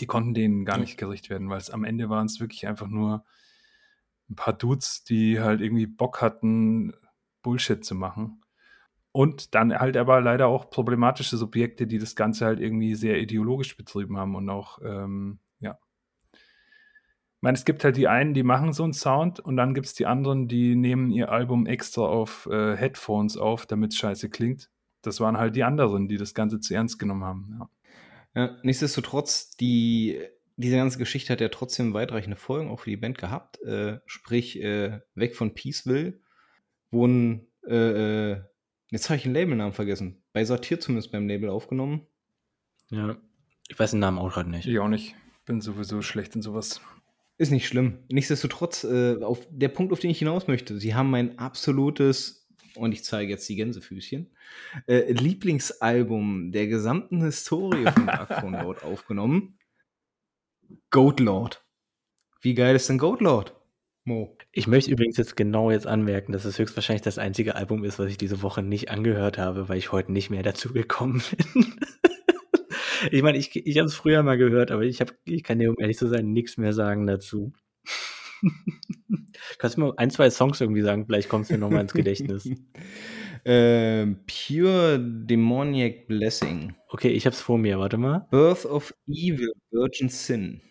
Die konnten denen gar nicht gerecht werden, weil es am Ende waren es wirklich einfach nur ein paar Dudes, die halt irgendwie Bock hatten, Bullshit zu machen. Und dann halt aber leider auch problematische Subjekte, die das Ganze halt irgendwie sehr ideologisch betrieben haben und auch ähm, ich meine, es gibt halt die einen, die machen so einen Sound und dann gibt es die anderen, die nehmen ihr Album extra auf äh, Headphones auf, damit es scheiße klingt. Das waren halt die anderen, die das Ganze zu ernst genommen haben. Ja. ja nichtsdestotrotz, die, diese ganze Geschichte hat ja trotzdem weitreichende Folgen auch für die Band gehabt. Äh, sprich, äh, weg von Peaceville wurden, äh, äh, jetzt habe ich den Labelnamen vergessen, bei Satir zumindest beim Label aufgenommen. Ja, ich weiß den Namen auch gerade nicht. Ich auch nicht. Bin sowieso schlecht in sowas. Ist nicht schlimm. Nichtsdestotrotz, äh, auf der Punkt, auf den ich hinaus möchte, sie haben mein absolutes, und ich zeige jetzt die Gänsefüßchen, äh, Lieblingsalbum der gesamten Historie von Dark Throne Lord aufgenommen. Goat Lord. Wie geil ist denn Goat Lord? Mo. Ich möchte übrigens jetzt genau jetzt anmerken, dass es höchstwahrscheinlich das einzige Album ist, was ich diese Woche nicht angehört habe, weil ich heute nicht mehr dazu gekommen bin. Ich meine, ich, ich habe es früher mal gehört, aber ich, hab, ich kann dir, um ehrlich zu sein, nichts mehr sagen dazu. Kannst du mir ein, zwei Songs irgendwie sagen? Vielleicht kommst du mir nochmal ins Gedächtnis. ähm, Pure Demoniac Blessing. Okay, ich hab's vor mir, warte mal. Birth of Evil, Virgin Sin.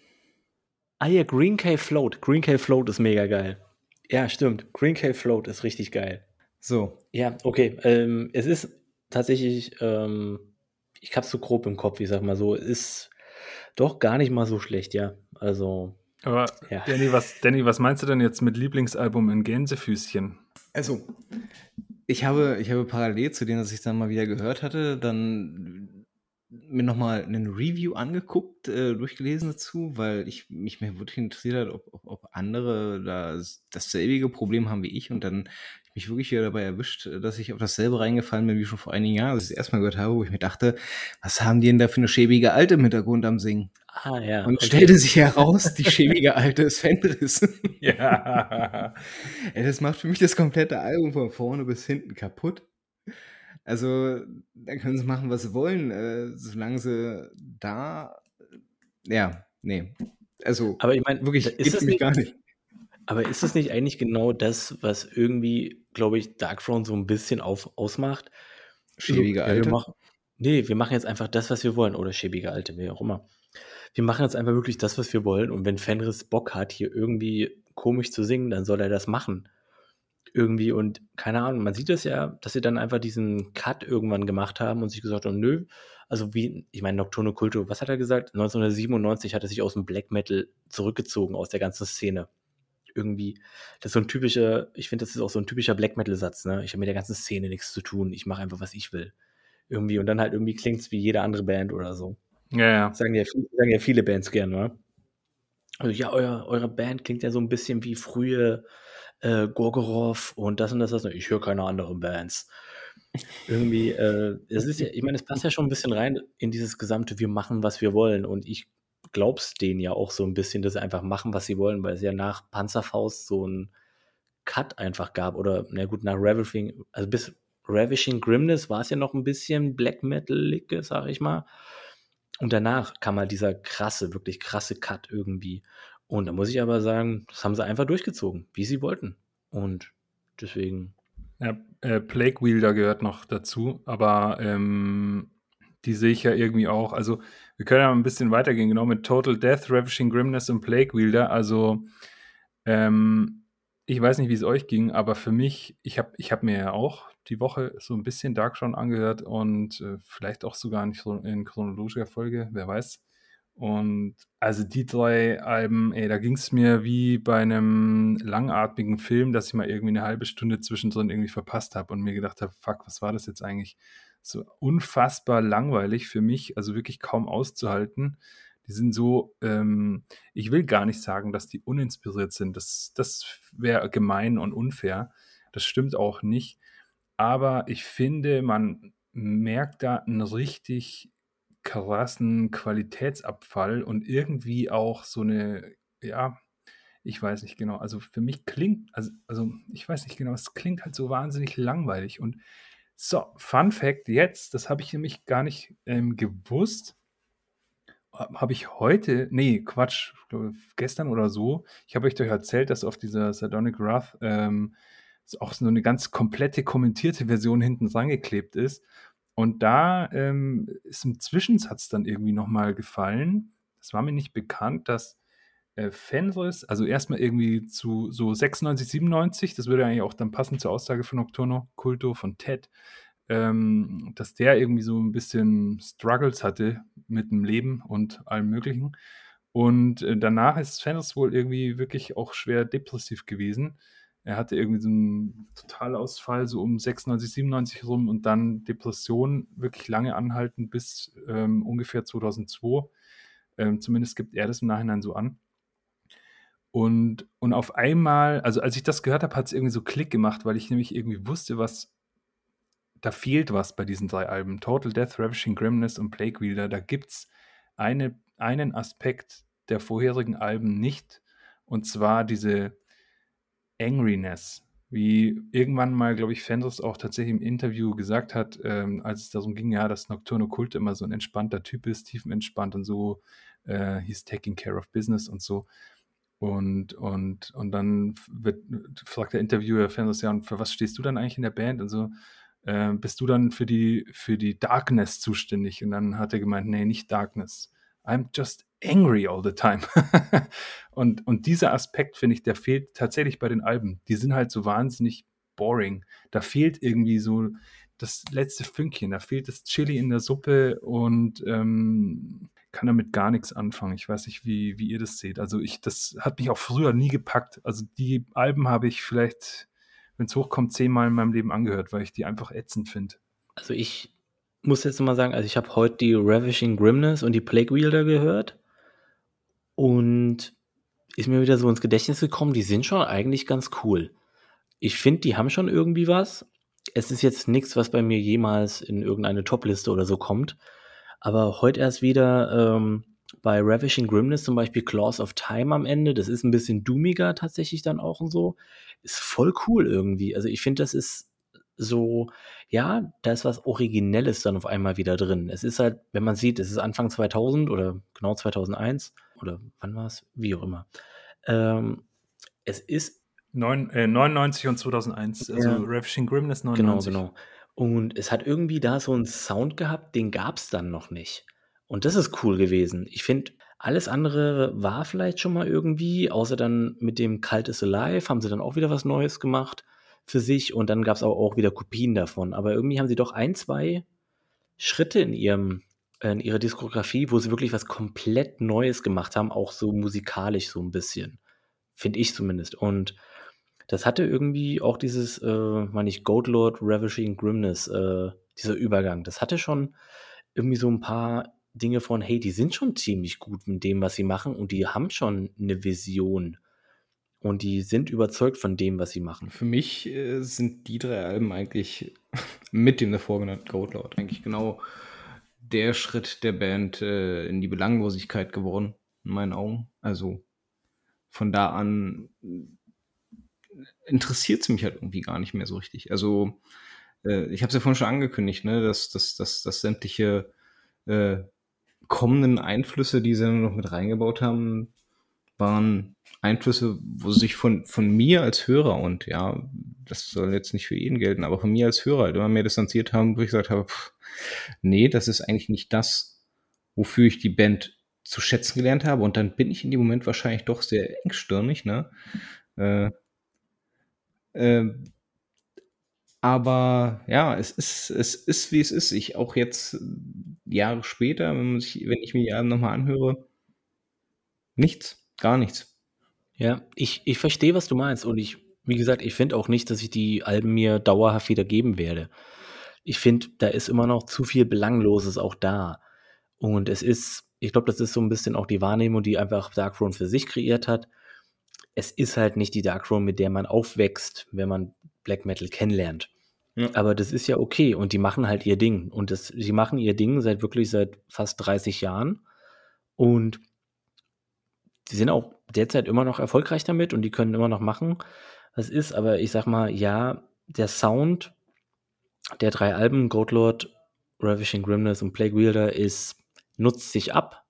Ah ja, Green Cave Float. Green Cave Float ist mega geil. Ja, stimmt. Green Cave Float ist richtig geil. So. Ja, okay. Ähm, es ist tatsächlich ähm, ich hab's so grob im Kopf, ich sag mal so, ist doch gar nicht mal so schlecht, ja. Also. Aber ja. Danny, was, Danny, was meinst du denn jetzt mit Lieblingsalbum in Gänsefüßchen? Also, ich habe, ich habe parallel zu dem, dass ich dann mal wieder gehört hatte, dann mir nochmal einen Review angeguckt, äh, durchgelesen dazu, weil ich mich mehr wirklich interessiert hat, ob, ob, ob andere da dasselbe Problem haben wie ich und dann mich wirklich wieder dabei erwischt, dass ich auf dasselbe reingefallen bin wie schon vor einigen Jahren, als ich es erstmal gehört habe, wo ich mir dachte, was haben die denn da für eine schäbige Alte im Hintergrund am Singen? Ah, ja. Und okay. stellte sich heraus, die schäbige Alte ist Fenris. ja. ja. Das macht für mich das komplette Album von vorne bis hinten kaputt. Also, dann können sie machen, was sie wollen, äh, solange sie da, ja, nee. Also, aber ich meine, wirklich, ist das mich gar nicht. Aber ist das nicht eigentlich genau das, was irgendwie, glaube ich, Dark Throne so ein bisschen auf, ausmacht? Schäbige Alte? Ja, wir machen, nee, wir machen jetzt einfach das, was wir wollen. Oder schäbige Alte, wie auch immer. Wir machen jetzt einfach wirklich das, was wir wollen. Und wenn Fenris Bock hat, hier irgendwie komisch zu singen, dann soll er das machen. Irgendwie und keine Ahnung, man sieht es ja, dass sie dann einfach diesen Cut irgendwann gemacht haben und sich gesagt haben, nö, also wie, ich meine, Nocturno Culto, was hat er gesagt? 1997 hat er sich aus dem Black Metal zurückgezogen, aus der ganzen Szene irgendwie, das ist so ein typischer, ich finde, das ist auch so ein typischer Black Metal-Satz, ne? Ich habe mit der ganzen Szene nichts zu tun, ich mache einfach, was ich will. Irgendwie und dann halt irgendwie klingt es wie jede andere Band oder so. Ja, ja. Sagen ja, sagen ja viele Bands gerne, ne? Also ja, euer, eure Band klingt ja so ein bisschen wie frühe äh, Gorgoroth und das und das, das. Ich höre keine anderen Bands. Irgendwie, äh, es ist ja, ich meine, es passt ja schon ein bisschen rein in dieses gesamte, wir machen, was wir wollen. Und ich glaub's denen ja auch so ein bisschen, dass sie einfach machen, was sie wollen, weil es ja nach Panzerfaust so ein Cut einfach gab. Oder, na gut, nach Ravishing, also bis Ravishing Grimness war es ja noch ein bisschen Black Metal-Licke, sag ich mal. Und danach kam halt dieser krasse, wirklich krasse Cut irgendwie. Und da muss ich aber sagen, das haben sie einfach durchgezogen, wie sie wollten. Und deswegen. Ja, äh, Plague Wielder gehört noch dazu, aber ähm, die sehe ich ja irgendwie auch. Also, wir können ja ein bisschen weitergehen, genau mit Total Death, Ravishing Grimness und Plague Wielder. Also, ähm, ich weiß nicht, wie es euch ging, aber für mich, ich habe ich hab mir ja auch die Woche so ein bisschen Dark schon angehört und äh, vielleicht auch sogar nicht so in chronologischer Folge, wer weiß. Und also die drei Alben, ey, da ging es mir wie bei einem langatmigen Film, dass ich mal irgendwie eine halbe Stunde zwischendrin irgendwie verpasst habe und mir gedacht habe, fuck, was war das jetzt eigentlich? So unfassbar langweilig für mich, also wirklich kaum auszuhalten. Die sind so, ähm, ich will gar nicht sagen, dass die uninspiriert sind. Das, das wäre gemein und unfair. Das stimmt auch nicht. Aber ich finde, man merkt da einen richtig krassen Qualitätsabfall und irgendwie auch so eine, ja, ich weiß nicht genau. Also für mich klingt, also, also ich weiß nicht genau, es klingt halt so wahnsinnig langweilig. Und so, Fun Fact jetzt, das habe ich nämlich gar nicht ähm, gewusst habe ich heute, nee, Quatsch, gestern oder so, ich habe euch doch erzählt, dass auf dieser Sardonic Wrath ähm, auch so eine ganz komplette kommentierte Version hinten dran geklebt ist. Und da ähm, ist ein Zwischensatz dann irgendwie nochmal gefallen. Das war mir nicht bekannt, dass äh, Fenris, also erstmal irgendwie zu so 96, 97, das würde eigentlich auch dann passen zur Aussage von Nocturno Culto von Ted, ähm, dass der irgendwie so ein bisschen Struggles hatte mit dem Leben und allem Möglichen. Und äh, danach ist Fenders wohl irgendwie wirklich auch schwer depressiv gewesen. Er hatte irgendwie so einen Totalausfall so um 96, 97 rum und dann Depression wirklich lange anhalten bis ähm, ungefähr 2002. Ähm, zumindest gibt er das im Nachhinein so an. Und, und auf einmal, also als ich das gehört habe, hat es irgendwie so Klick gemacht, weil ich nämlich irgendwie wusste, was da fehlt was bei diesen drei Alben. Total Death, Ravishing Grimness und Plague Wielder. Da gibt es eine, einen Aspekt der vorherigen Alben nicht. Und zwar diese Angriness. Wie irgendwann mal, glaube ich, Fenders auch tatsächlich im Interview gesagt hat, ähm, als es darum ging, ja, dass Nocturno Kult immer so ein entspannter Typ ist, tiefenentspannt und so, äh, he's taking care of business und so. Und, und, und dann wird, fragt der Interviewer Fenders, ja, und für was stehst du dann eigentlich in der Band? Und so, äh, bist du dann für die, für die Darkness zuständig? Und dann hat er gemeint, nee, nicht Darkness. I'm just angry all the time. und, und dieser Aspekt, finde ich, der fehlt tatsächlich bei den Alben. Die sind halt so wahnsinnig boring. Da fehlt irgendwie so das letzte Fünkchen, da fehlt das Chili in der Suppe und ähm, kann damit gar nichts anfangen. Ich weiß nicht, wie, wie ihr das seht. Also ich, das hat mich auch früher nie gepackt. Also die Alben habe ich vielleicht wenn es hochkommt, zehnmal in meinem Leben angehört, weil ich die einfach ätzend finde. Also ich muss jetzt mal sagen, also ich habe heute die Ravishing Grimness und die Plague Wielder gehört und ist mir wieder so ins Gedächtnis gekommen, die sind schon eigentlich ganz cool. Ich finde, die haben schon irgendwie was. Es ist jetzt nichts, was bei mir jemals in irgendeine Topliste oder so kommt. Aber heute erst wieder ähm, bei Ravishing Grimness zum Beispiel Claws of Time am Ende. Das ist ein bisschen doomiger tatsächlich dann auch und so. Ist voll cool irgendwie. Also ich finde, das ist so, ja, da ist was Originelles dann auf einmal wieder drin. Es ist halt, wenn man sieht, es ist Anfang 2000 oder genau 2001 oder wann war es, wie auch immer. Ähm, es ist Neun, äh, 99 und 2001, also. Ravishing Grimness 99. Genau, genau. Und es hat irgendwie da so einen Sound gehabt, den gab es dann noch nicht. Und das ist cool gewesen. Ich finde, alles andere war vielleicht schon mal irgendwie, außer dann mit dem Cult is Alive haben sie dann auch wieder was Neues gemacht für sich und dann gab es auch, auch wieder Kopien davon. Aber irgendwie haben sie doch ein, zwei Schritte in ihrem in ihrer Diskografie, wo sie wirklich was komplett Neues gemacht haben, auch so musikalisch so ein bisschen. Finde ich zumindest. Und das hatte irgendwie auch dieses, äh, meine ich, Goat Lord Ravishing Grimness äh, dieser Übergang. Das hatte schon irgendwie so ein paar Dinge von, hey, die sind schon ziemlich gut mit dem, was sie machen und die haben schon eine Vision und die sind überzeugt von dem, was sie machen. Für mich äh, sind die drei Alben eigentlich mit dem davor genannten Goat Lord eigentlich genau der Schritt der Band äh, in die Belanglosigkeit geworden, in meinen Augen. Also von da an interessiert es mich halt irgendwie gar nicht mehr so richtig. Also äh, ich habe es ja vorhin schon angekündigt, ne, dass, dass, dass, dass sämtliche äh, kommenden Einflüsse, die sie noch mit reingebaut haben, waren Einflüsse, wo sich von, von mir als Hörer und ja, das soll jetzt nicht für ihn gelten, aber von mir als Hörer halt immer mehr distanziert haben, wo ich gesagt habe, pff, nee, das ist eigentlich nicht das, wofür ich die Band zu schätzen gelernt habe. Und dann bin ich in dem Moment wahrscheinlich doch sehr engstirnig, ne? Äh, äh, aber ja, es ist, es ist, wie es ist. Ich auch jetzt Jahre später, wenn, ich, wenn ich mir die Alben nochmal anhöre, nichts, gar nichts. Ja, ich, ich verstehe, was du meinst. Und ich, wie gesagt, ich finde auch nicht, dass ich die Alben mir dauerhaft wieder geben werde. Ich finde, da ist immer noch zu viel Belangloses auch da. Und es ist, ich glaube, das ist so ein bisschen auch die Wahrnehmung, die einfach Darkthrone für sich kreiert hat. Es ist halt nicht die Darkthrone, mit der man aufwächst, wenn man Black Metal kennenlernt. Ja. Aber das ist ja okay und die machen halt ihr Ding. Und das, die machen ihr Ding seit wirklich seit fast 30 Jahren. Und die sind auch derzeit immer noch erfolgreich damit und die können immer noch machen, was ist. Aber ich sag mal, ja, der Sound der drei Alben, Goatlord, Ravishing Grimness und Plague Wielder, ist, nutzt sich ab.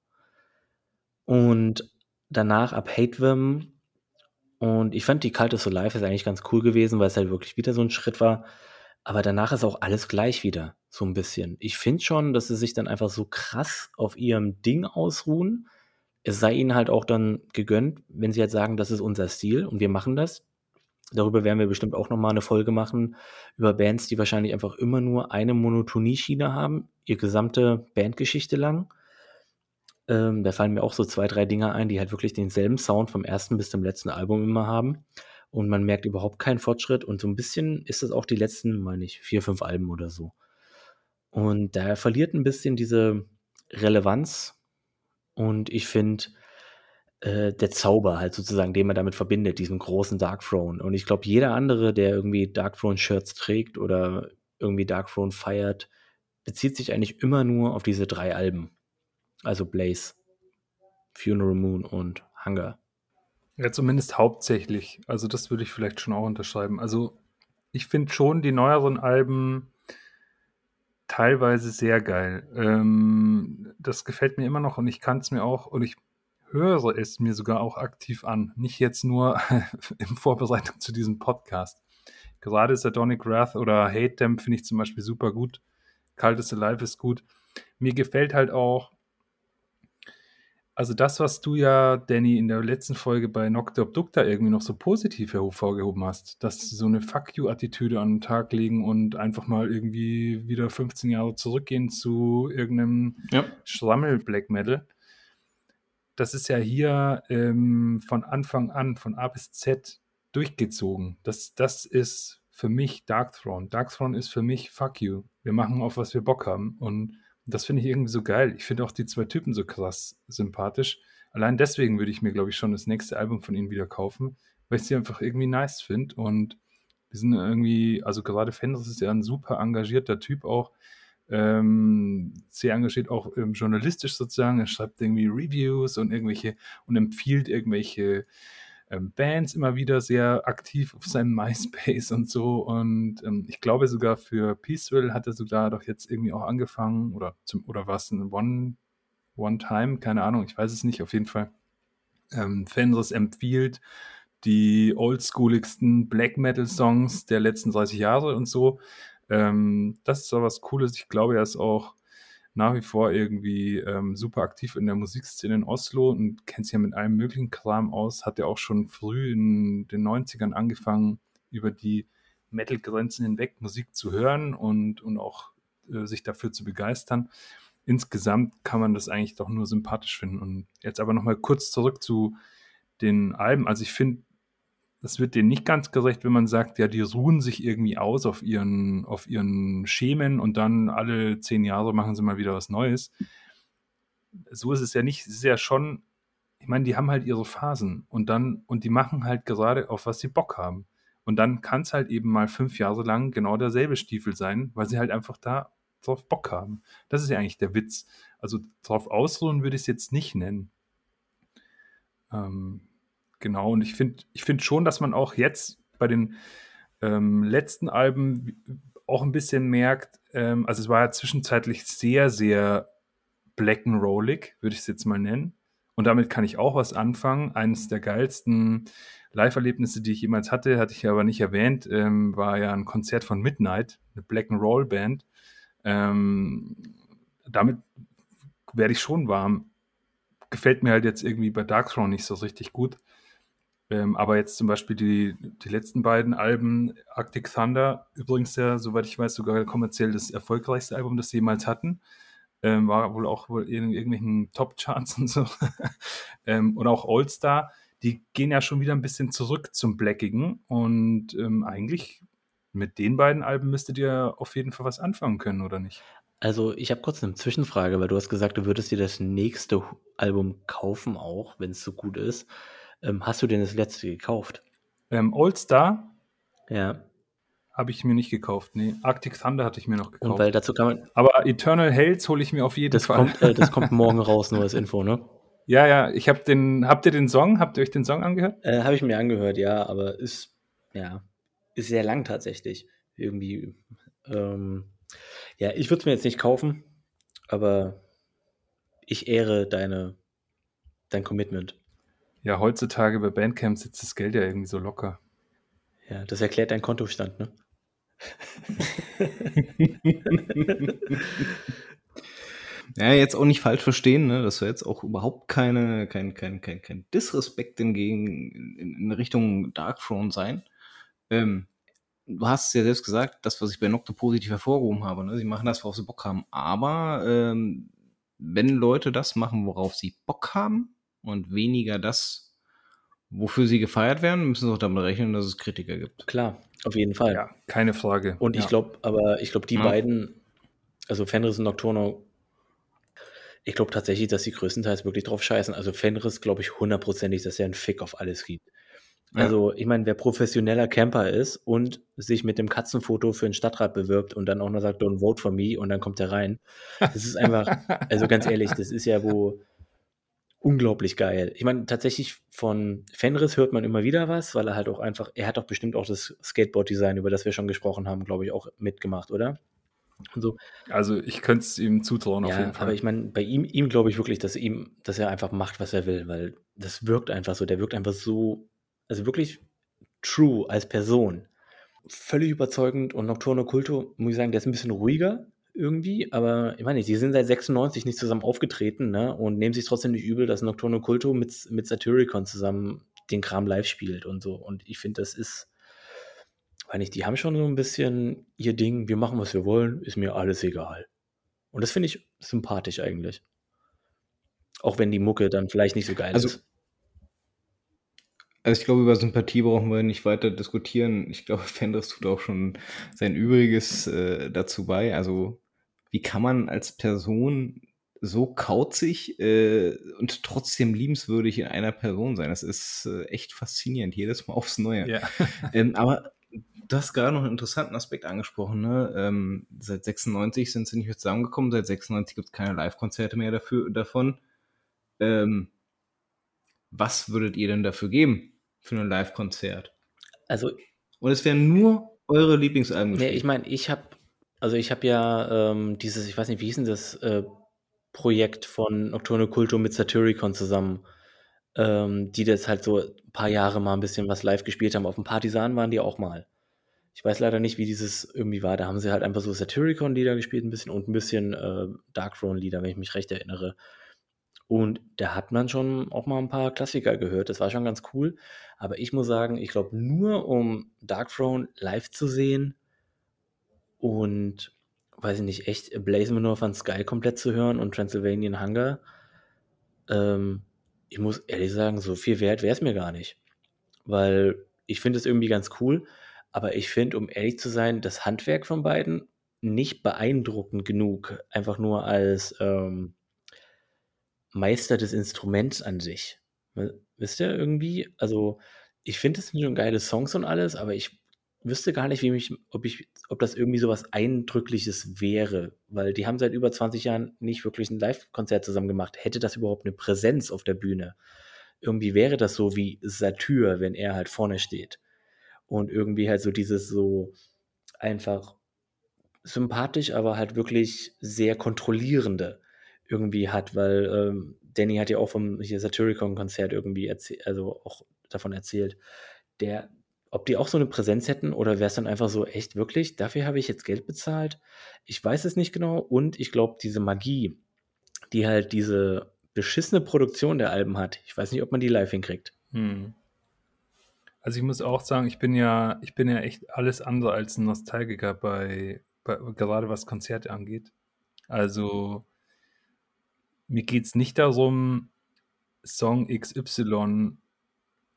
Und danach ab Hateworm. Und ich fand die Kalte So Live ist eigentlich ganz cool gewesen, weil es halt wirklich wieder so ein Schritt war. Aber danach ist auch alles gleich wieder, so ein bisschen. Ich finde schon, dass sie sich dann einfach so krass auf ihrem Ding ausruhen es sei ihnen halt auch dann gegönnt, wenn sie jetzt sagen, das ist unser Stil und wir machen das. Darüber werden wir bestimmt auch nochmal eine Folge machen, über Bands, die wahrscheinlich einfach immer nur eine Monotonie-Schiene haben, ihr gesamte Bandgeschichte lang. Ähm, da fallen mir auch so zwei, drei Dinge ein, die halt wirklich denselben Sound vom ersten bis zum letzten Album immer haben. Und man merkt überhaupt keinen Fortschritt. Und so ein bisschen ist es auch die letzten, meine ich, vier, fünf Alben oder so. Und da verliert ein bisschen diese Relevanz und ich finde, äh, der Zauber halt sozusagen, den man damit verbindet, diesen großen Dark Throne. Und ich glaube, jeder andere, der irgendwie Dark Throne-Shirts trägt oder irgendwie Dark Throne feiert, bezieht sich eigentlich immer nur auf diese drei Alben. Also Blaze, Funeral Moon und Hunger. Ja, zumindest hauptsächlich. Also das würde ich vielleicht schon auch unterschreiben. Also ich finde schon die neueren Alben teilweise sehr geil. Ähm, das gefällt mir immer noch und ich kann es mir auch und ich höre es mir sogar auch aktiv an. Nicht jetzt nur in Vorbereitung zu diesem Podcast. Gerade Sardonic Wrath oder Hate Them finde ich zum Beispiel super gut. Kaltes Alive ist gut. Mir gefällt halt auch also das, was du ja, Danny, in der letzten Folge bei Nocte Obducta irgendwie noch so positiv hervorgehoben hast, dass sie so eine Fuck you-Attitüde an den Tag legen und einfach mal irgendwie wieder 15 Jahre zurückgehen zu irgendeinem ja. Schrammel-Black Metal. Das ist ja hier ähm, von Anfang an, von A bis Z durchgezogen. Das, das ist für mich Dark Throne. Dark Throne ist für mich Fuck you. Wir machen auf, was wir Bock haben. Und das finde ich irgendwie so geil. Ich finde auch die zwei Typen so krass sympathisch. Allein deswegen würde ich mir, glaube ich, schon das nächste Album von ihnen wieder kaufen, weil ich sie einfach irgendwie nice finde. Und die sind irgendwie, also gerade Fenders ist ja ein super engagierter Typ auch. Ähm, sehr engagiert auch ähm, journalistisch sozusagen. Er schreibt irgendwie Reviews und irgendwelche und empfiehlt irgendwelche ähm, Bands immer wieder sehr aktiv auf seinem MySpace und so. Und ähm, ich glaube sogar für Peaceville hat er sogar doch jetzt irgendwie auch angefangen oder zum, oder war es ein One, One Time? Keine Ahnung, ich weiß es nicht. Auf jeden Fall. Ähm, Fenris empfiehlt die oldschooligsten Black Metal Songs der letzten 30 Jahre und so. Ähm, das ist so was Cooles. Ich glaube, er ist auch nach wie vor irgendwie ähm, super aktiv in der Musikszene in Oslo und kennt sich ja mit allem möglichen Kram aus. Hat ja auch schon früh in den 90ern angefangen, über die Metal-Grenzen hinweg Musik zu hören und, und auch äh, sich dafür zu begeistern. Insgesamt kann man das eigentlich doch nur sympathisch finden. Und jetzt aber nochmal kurz zurück zu den Alben. Also ich finde, das wird denen nicht ganz gerecht, wenn man sagt, ja, die ruhen sich irgendwie aus auf ihren, auf ihren Schemen und dann alle zehn Jahre machen sie mal wieder was Neues. So ist es ja nicht. Es ist ja schon, ich meine, die haben halt ihre Phasen und dann, und die machen halt gerade auf was sie Bock haben. Und dann kann es halt eben mal fünf Jahre lang genau derselbe Stiefel sein, weil sie halt einfach da drauf Bock haben. Das ist ja eigentlich der Witz. Also drauf ausruhen würde ich es jetzt nicht nennen. Ähm, Genau, und ich finde ich find schon, dass man auch jetzt bei den ähm, letzten Alben auch ein bisschen merkt, ähm, also es war ja zwischenzeitlich sehr, sehr black and rollig, würde ich es jetzt mal nennen. Und damit kann ich auch was anfangen. Eines der geilsten Live-Erlebnisse, die ich jemals hatte, hatte ich aber nicht erwähnt, ähm, war ja ein Konzert von Midnight, eine Black and Roll Band. Ähm, damit werde ich schon warm. Gefällt mir halt jetzt irgendwie bei Darkthrone nicht so richtig gut. Ähm, aber jetzt zum Beispiel die, die letzten beiden Alben, Arctic Thunder, übrigens ja, soweit ich weiß, sogar kommerziell das erfolgreichste Album, das sie jemals hatten. Ähm, war wohl auch wohl in irgendwelchen Top-Charts und so. ähm, und auch All Star, die gehen ja schon wieder ein bisschen zurück zum Blackigen. Und ähm, eigentlich mit den beiden Alben müsstet ihr auf jeden Fall was anfangen können, oder nicht? Also ich habe kurz eine Zwischenfrage, weil du hast gesagt, du würdest dir das nächste Album kaufen, auch wenn es so gut ist. Ähm, hast du denn das letzte gekauft? Ähm, Old Star? Ja. Habe ich mir nicht gekauft. Nee, Arctic Thunder hatte ich mir noch gekauft. Und weil dazu kann man. Aber Eternal Hells hole ich mir auf jeden das Fall. Kommt, äh, das kommt morgen raus, nur als Info, ne? Ja, ja, ich habe den. Habt ihr den Song? Habt ihr euch den Song angehört? Äh, habe ich mir angehört, ja, aber ist, ja, ist sehr lang tatsächlich. Irgendwie. Ähm, ja, ich würde es mir jetzt nicht kaufen, aber ich ehre deine, dein Commitment. Ja, heutzutage bei Bandcamp sitzt das Geld ja irgendwie so locker. Ja, das erklärt dein Kontostand, ne? ja, jetzt auch nicht falsch verstehen, ne? Das soll jetzt auch überhaupt keine, kein, kein, kein, kein Disrespekt entgegen in, in Richtung Darkthrone sein. Ähm, du hast es ja selbst gesagt, das, was ich bei Nocte positiv hervorgehoben habe, ne? sie machen das, worauf sie Bock haben. Aber ähm, wenn Leute das machen, worauf sie Bock haben, und weniger das, wofür sie gefeiert werden, müssen sie auch damit rechnen, dass es Kritiker gibt. Klar, auf jeden Fall. Ja, keine Frage. Und ja. ich glaube, aber ich glaube, die ja. beiden, also Fenris und Nocturno, ich glaube tatsächlich, dass sie größtenteils wirklich drauf scheißen. Also Fenris glaube ich hundertprozentig, dass er einen Fick auf alles gibt. Ja. Also, ich meine, wer professioneller Camper ist und sich mit dem Katzenfoto für einen Stadtrat bewirbt und dann auch noch sagt, don't vote for me und dann kommt er rein. Das ist einfach, also ganz ehrlich, das ist ja, wo, unglaublich geil. Ich meine, tatsächlich von Fenris hört man immer wieder was, weil er halt auch einfach, er hat doch bestimmt auch das Skateboard-Design, über das wir schon gesprochen haben, glaube ich, auch mitgemacht, oder? So. Also ich könnte es ihm zutrauen ja, auf jeden Fall. Aber ich meine, bei ihm, ihm glaube ich wirklich, dass ihm, dass er einfach macht, was er will, weil das wirkt einfach so. Der wirkt einfach so, also wirklich true als Person. Völlig überzeugend und Nocturno Culto, muss ich sagen, der ist ein bisschen ruhiger, irgendwie, aber ich meine, die sind seit 96 nicht zusammen aufgetreten, ne? Und nehmen sich trotzdem nicht übel, dass Nocturno Culto mit, mit Satyricon zusammen den Kram live spielt und so. Und ich finde, das ist, meine ich, die haben schon so ein bisschen ihr Ding, wir machen, was wir wollen, ist mir alles egal. Und das finde ich sympathisch eigentlich. Auch wenn die Mucke dann vielleicht nicht so geil also, ist. Also ich glaube, über Sympathie brauchen wir nicht weiter diskutieren. Ich glaube, Fenders tut auch schon sein Übriges äh, dazu bei. Also wie kann man als Person so kauzig äh, und trotzdem liebenswürdig in einer Person sein? Das ist äh, echt faszinierend, jedes Mal aufs Neue. Ja. ähm, aber du hast gerade noch einen interessanten Aspekt angesprochen. Ne? Ähm, seit 96 sind sie nicht mehr zusammengekommen, seit 96 gibt es keine Live-Konzerte mehr dafür, davon. Ähm, was würdet ihr denn dafür geben für ein Live-Konzert? Also und es wären nur eure Lieblingsalben. Nee, ich meine, ich habe also ich habe ja ähm, dieses, ich weiß nicht, wie hieß denn das äh, Projekt von Nocturne Kultur mit Satyricon zusammen, ähm, die das halt so ein paar Jahre mal ein bisschen was live gespielt haben. Auf dem Partisan waren die auch mal. Ich weiß leider nicht, wie dieses irgendwie war. Da haben sie halt einfach so Satyricon-Lieder gespielt, ein bisschen und ein bisschen äh, Darkthrone-Lieder, wenn ich mich recht erinnere. Und da hat man schon auch mal ein paar Klassiker gehört. Das war schon ganz cool. Aber ich muss sagen, ich glaube, nur um Darkthrone live zu sehen, und weiß ich nicht, echt Blaze Manor von Sky komplett zu hören und Transylvanian Hunger. Ähm, ich muss ehrlich sagen, so viel wert wäre es mir gar nicht. Weil ich finde es irgendwie ganz cool, aber ich finde, um ehrlich zu sein, das Handwerk von beiden nicht beeindruckend genug, einfach nur als ähm, Meister des Instruments an sich. Wisst ihr irgendwie? Also, ich finde, es sind schon geile Songs und alles, aber ich wüsste gar nicht, wie mich, ob, ich, ob das irgendwie so was Eindrückliches wäre, weil die haben seit über 20 Jahren nicht wirklich ein Live-Konzert zusammen gemacht. Hätte das überhaupt eine Präsenz auf der Bühne? Irgendwie wäre das so wie Satyr, wenn er halt vorne steht. Und irgendwie halt so dieses so einfach sympathisch, aber halt wirklich sehr kontrollierende irgendwie hat, weil ähm, Danny hat ja auch vom Satyricon-Konzert irgendwie erzählt, also auch davon erzählt, der, ob die auch so eine Präsenz hätten oder wäre es dann einfach so, echt wirklich, dafür habe ich jetzt Geld bezahlt? Ich weiß es nicht genau und ich glaube, diese Magie, die halt diese beschissene Produktion der Alben hat, ich weiß nicht, ob man die live hinkriegt. Hm. Also ich muss auch sagen, ich bin ja, ich bin ja echt alles andere als ein Nostalgiker bei, bei gerade was Konzerte angeht. Also mir geht es nicht darum, Song XY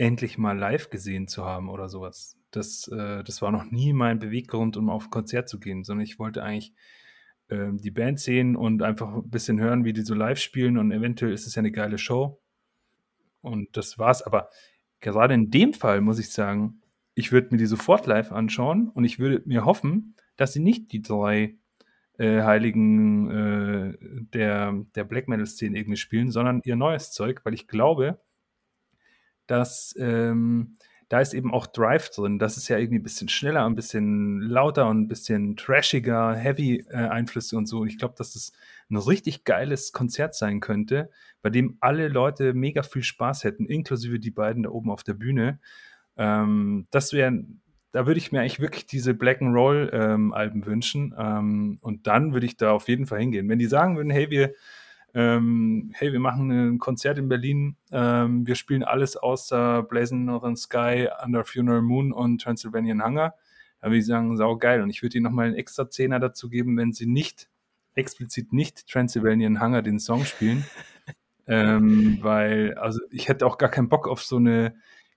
endlich mal live gesehen zu haben oder sowas. Das, äh, das war noch nie mein Beweggrund, um auf ein Konzert zu gehen, sondern ich wollte eigentlich äh, die Band sehen und einfach ein bisschen hören, wie die so live spielen und eventuell ist es ja eine geile Show. Und das war's. Aber gerade in dem Fall muss ich sagen, ich würde mir die sofort live anschauen und ich würde mir hoffen, dass sie nicht die drei äh, Heiligen äh, der, der Black Metal-Szene irgendwie spielen, sondern ihr neues Zeug, weil ich glaube, dass ähm, da ist eben auch Drive drin. Das ist ja irgendwie ein bisschen schneller, ein bisschen lauter und ein bisschen trashiger, heavy äh, Einflüsse und so. Und ich glaube, dass das ein richtig geiles Konzert sein könnte, bei dem alle Leute mega viel Spaß hätten, inklusive die beiden da oben auf der Bühne. Ähm, das wäre da würde ich mir eigentlich wirklich diese Black and Roll ähm, Alben wünschen. Ähm, und dann würde ich da auf jeden Fall hingehen. Wenn die sagen würden, hey, wir, ähm, hey, wir machen ein Konzert in Berlin, ähm, wir spielen alles außer Blazing Northern Sky, Under Funeral Moon und Transylvanian Hunger, da würde ich sagen, sau geil. Und ich würde ihnen nochmal einen extra Zehner dazu geben, wenn sie nicht, explizit nicht Transylvanian Hunger den Song spielen. Ähm, weil, also ich hätte auch gar keinen Bock auf so eine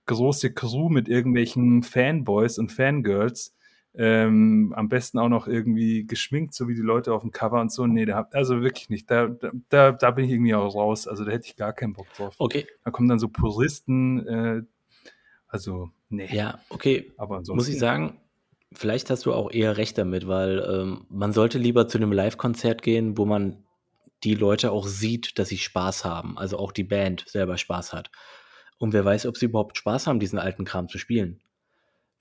große Crew mit irgendwelchen Fanboys und Fangirls. Ähm, am besten auch noch irgendwie geschminkt, so wie die Leute auf dem Cover und so. Nee, da, also wirklich nicht. Da, da, da bin ich irgendwie auch raus. Also da hätte ich gar keinen Bock drauf. Okay. Da kommen dann so Puristen, äh, also, nee. Ja, okay. Aber ansonsten. Muss ich sagen, vielleicht hast du auch eher recht damit, weil ähm, man sollte lieber zu einem Live-Konzert gehen, wo man die Leute auch sieht, dass sie Spaß haben. Also auch die Band selber Spaß hat. Und wer weiß, ob sie überhaupt Spaß haben, diesen alten Kram zu spielen.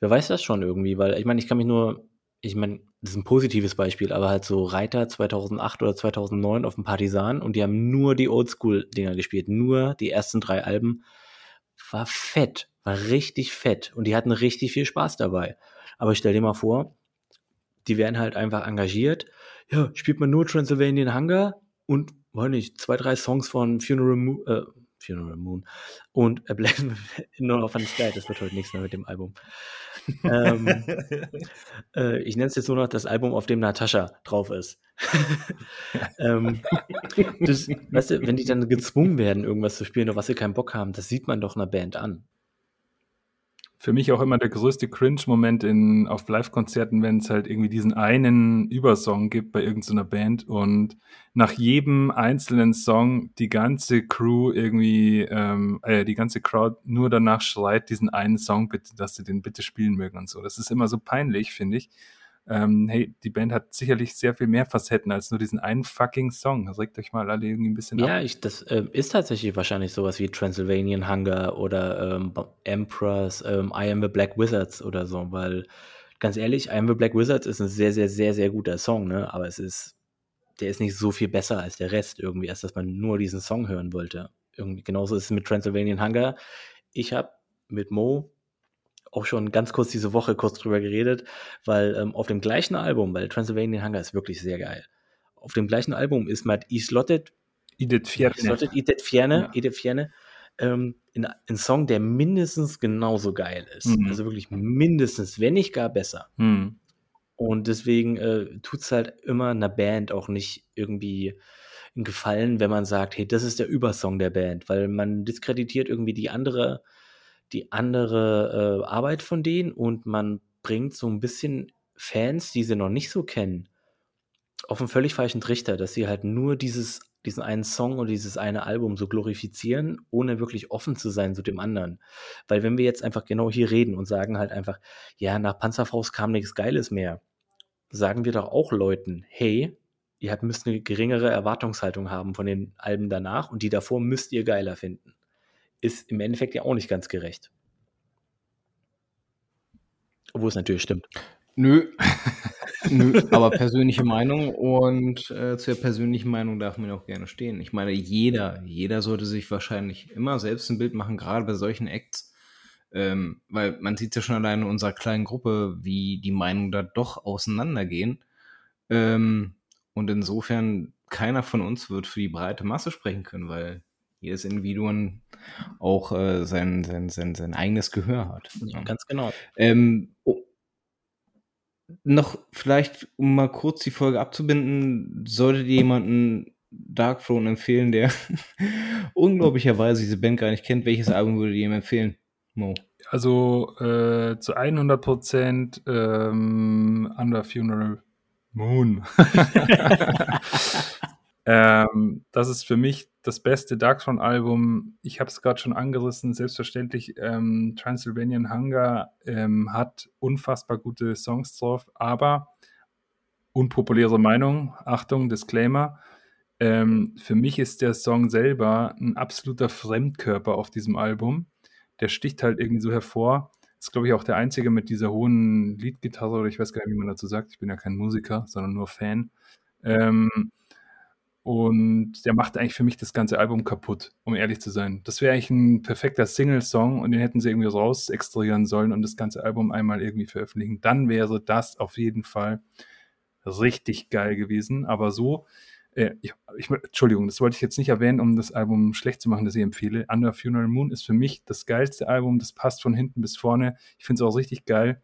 Wer weiß das schon irgendwie, weil ich meine, ich kann mich nur, ich meine, das ist ein positives Beispiel, aber halt so Reiter 2008 oder 2009 auf dem Partisan und die haben nur die Oldschool-Dinger gespielt, nur die ersten drei Alben. War fett, war richtig fett und die hatten richtig viel Spaß dabei. Aber stell dir mal vor, die werden halt einfach engagiert. Ja, spielt man nur Transylvanian Hunger und, weiß nicht, zwei, drei Songs von Funeral, Mo äh, Funeral Moon und A Black No of the Sky. Das wird heute nichts mehr mit dem Album. Ähm, äh, ich nenne es jetzt nur noch das Album, auf dem Natascha drauf ist. ähm, das, weißt du, wenn die dann gezwungen werden, irgendwas zu spielen, auf was sie keinen Bock haben, das sieht man doch einer Band an für mich auch immer der größte Cringe-Moment in, auf Live-Konzerten, wenn es halt irgendwie diesen einen Übersong gibt bei irgendeiner Band und nach jedem einzelnen Song die ganze Crew irgendwie, ähm, äh, die ganze Crowd nur danach schreit, diesen einen Song bitte, dass sie den bitte spielen mögen und so. Das ist immer so peinlich, finde ich ähm, hey, die Band hat sicherlich sehr viel mehr Facetten als nur diesen einen fucking Song. Das regt euch mal alle irgendwie ein bisschen ja, ab. Ja, das äh, ist tatsächlich wahrscheinlich sowas wie Transylvanian Hunger oder ähm, Emperors, ähm, I Am the Black Wizards oder so, weil ganz ehrlich, I Am the Black Wizards ist ein sehr, sehr, sehr, sehr guter Song, ne? aber es ist, der ist nicht so viel besser als der Rest irgendwie, als dass man nur diesen Song hören wollte. Irgendwie, genauso ist es mit Transylvanian Hunger. Ich habe mit Mo auch schon ganz kurz diese Woche kurz drüber geredet, weil ähm, auf dem gleichen Album, weil Transylvanian Hunger ist wirklich sehr geil. Auf dem gleichen Album ist Matt Islotted, Edith Fierne, Islotted, Edith Fierne, ja. Edith Fierne ähm, in, ein Song, der mindestens genauso geil ist. Mhm. Also wirklich mindestens, wenn nicht gar besser. Mhm. Und deswegen äh, tut es halt immer einer Band auch nicht irgendwie einen Gefallen, wenn man sagt, hey, das ist der Übersong der Band, weil man diskreditiert irgendwie die andere die andere äh, Arbeit von denen und man bringt so ein bisschen Fans, die sie noch nicht so kennen, auf einen völlig falschen Trichter, dass sie halt nur dieses, diesen einen Song und dieses eine Album so glorifizieren, ohne wirklich offen zu sein zu dem anderen. Weil wenn wir jetzt einfach genau hier reden und sagen halt einfach, ja, nach Panzerfaust kam nichts Geiles mehr, sagen wir doch auch Leuten, hey, ihr müsst eine geringere Erwartungshaltung haben von den Alben danach und die davor müsst ihr geiler finden. Ist im Endeffekt ja auch nicht ganz gerecht. Obwohl es natürlich stimmt. Nö. Nö, aber persönliche Meinung und äh, zur persönlichen Meinung darf man auch gerne stehen. Ich meine, jeder, jeder sollte sich wahrscheinlich immer selbst ein Bild machen, gerade bei solchen Acts. Ähm, weil man sieht ja schon allein in unserer kleinen Gruppe, wie die Meinungen da doch auseinandergehen. Ähm, und insofern, keiner von uns wird für die breite Masse sprechen können, weil jedes Individuum auch äh, sein, sein, sein, sein eigenes Gehör hat. Ja, ganz genau. Ähm, oh, noch vielleicht, um mal kurz die Folge abzubinden, solltet ihr jemanden Dark Throne empfehlen, der unglaublicherweise diese Band gar nicht kennt, welches Album würdet ihr ihm empfehlen, Mo? Also äh, zu 100% ähm, Under Funeral Moon. ähm, das ist für mich das beste Darkthrone-Album. Ich habe es gerade schon angerissen. Selbstverständlich, ähm, Transylvanian Hunger ähm, hat unfassbar gute Songs drauf, aber unpopuläre Meinung, Achtung, Disclaimer. Ähm, für mich ist der Song selber ein absoluter Fremdkörper auf diesem Album. Der sticht halt irgendwie so hervor ist, glaube ich, auch der einzige mit dieser hohen Leadgitarre, oder ich weiß gar nicht, wie man dazu sagt. Ich bin ja kein Musiker, sondern nur Fan. Ähm, und der macht eigentlich für mich das ganze Album kaputt, um ehrlich zu sein. Das wäre eigentlich ein perfekter Single-Song und den hätten sie irgendwie raus extrahieren sollen und das ganze Album einmal irgendwie veröffentlichen. Dann wäre das auf jeden Fall richtig geil gewesen. Aber so äh, ich, ich, Entschuldigung, das wollte ich jetzt nicht erwähnen, um das Album schlecht zu machen, das ich empfehle. Under Funeral Moon ist für mich das geilste Album, das passt von hinten bis vorne. Ich finde es auch richtig geil.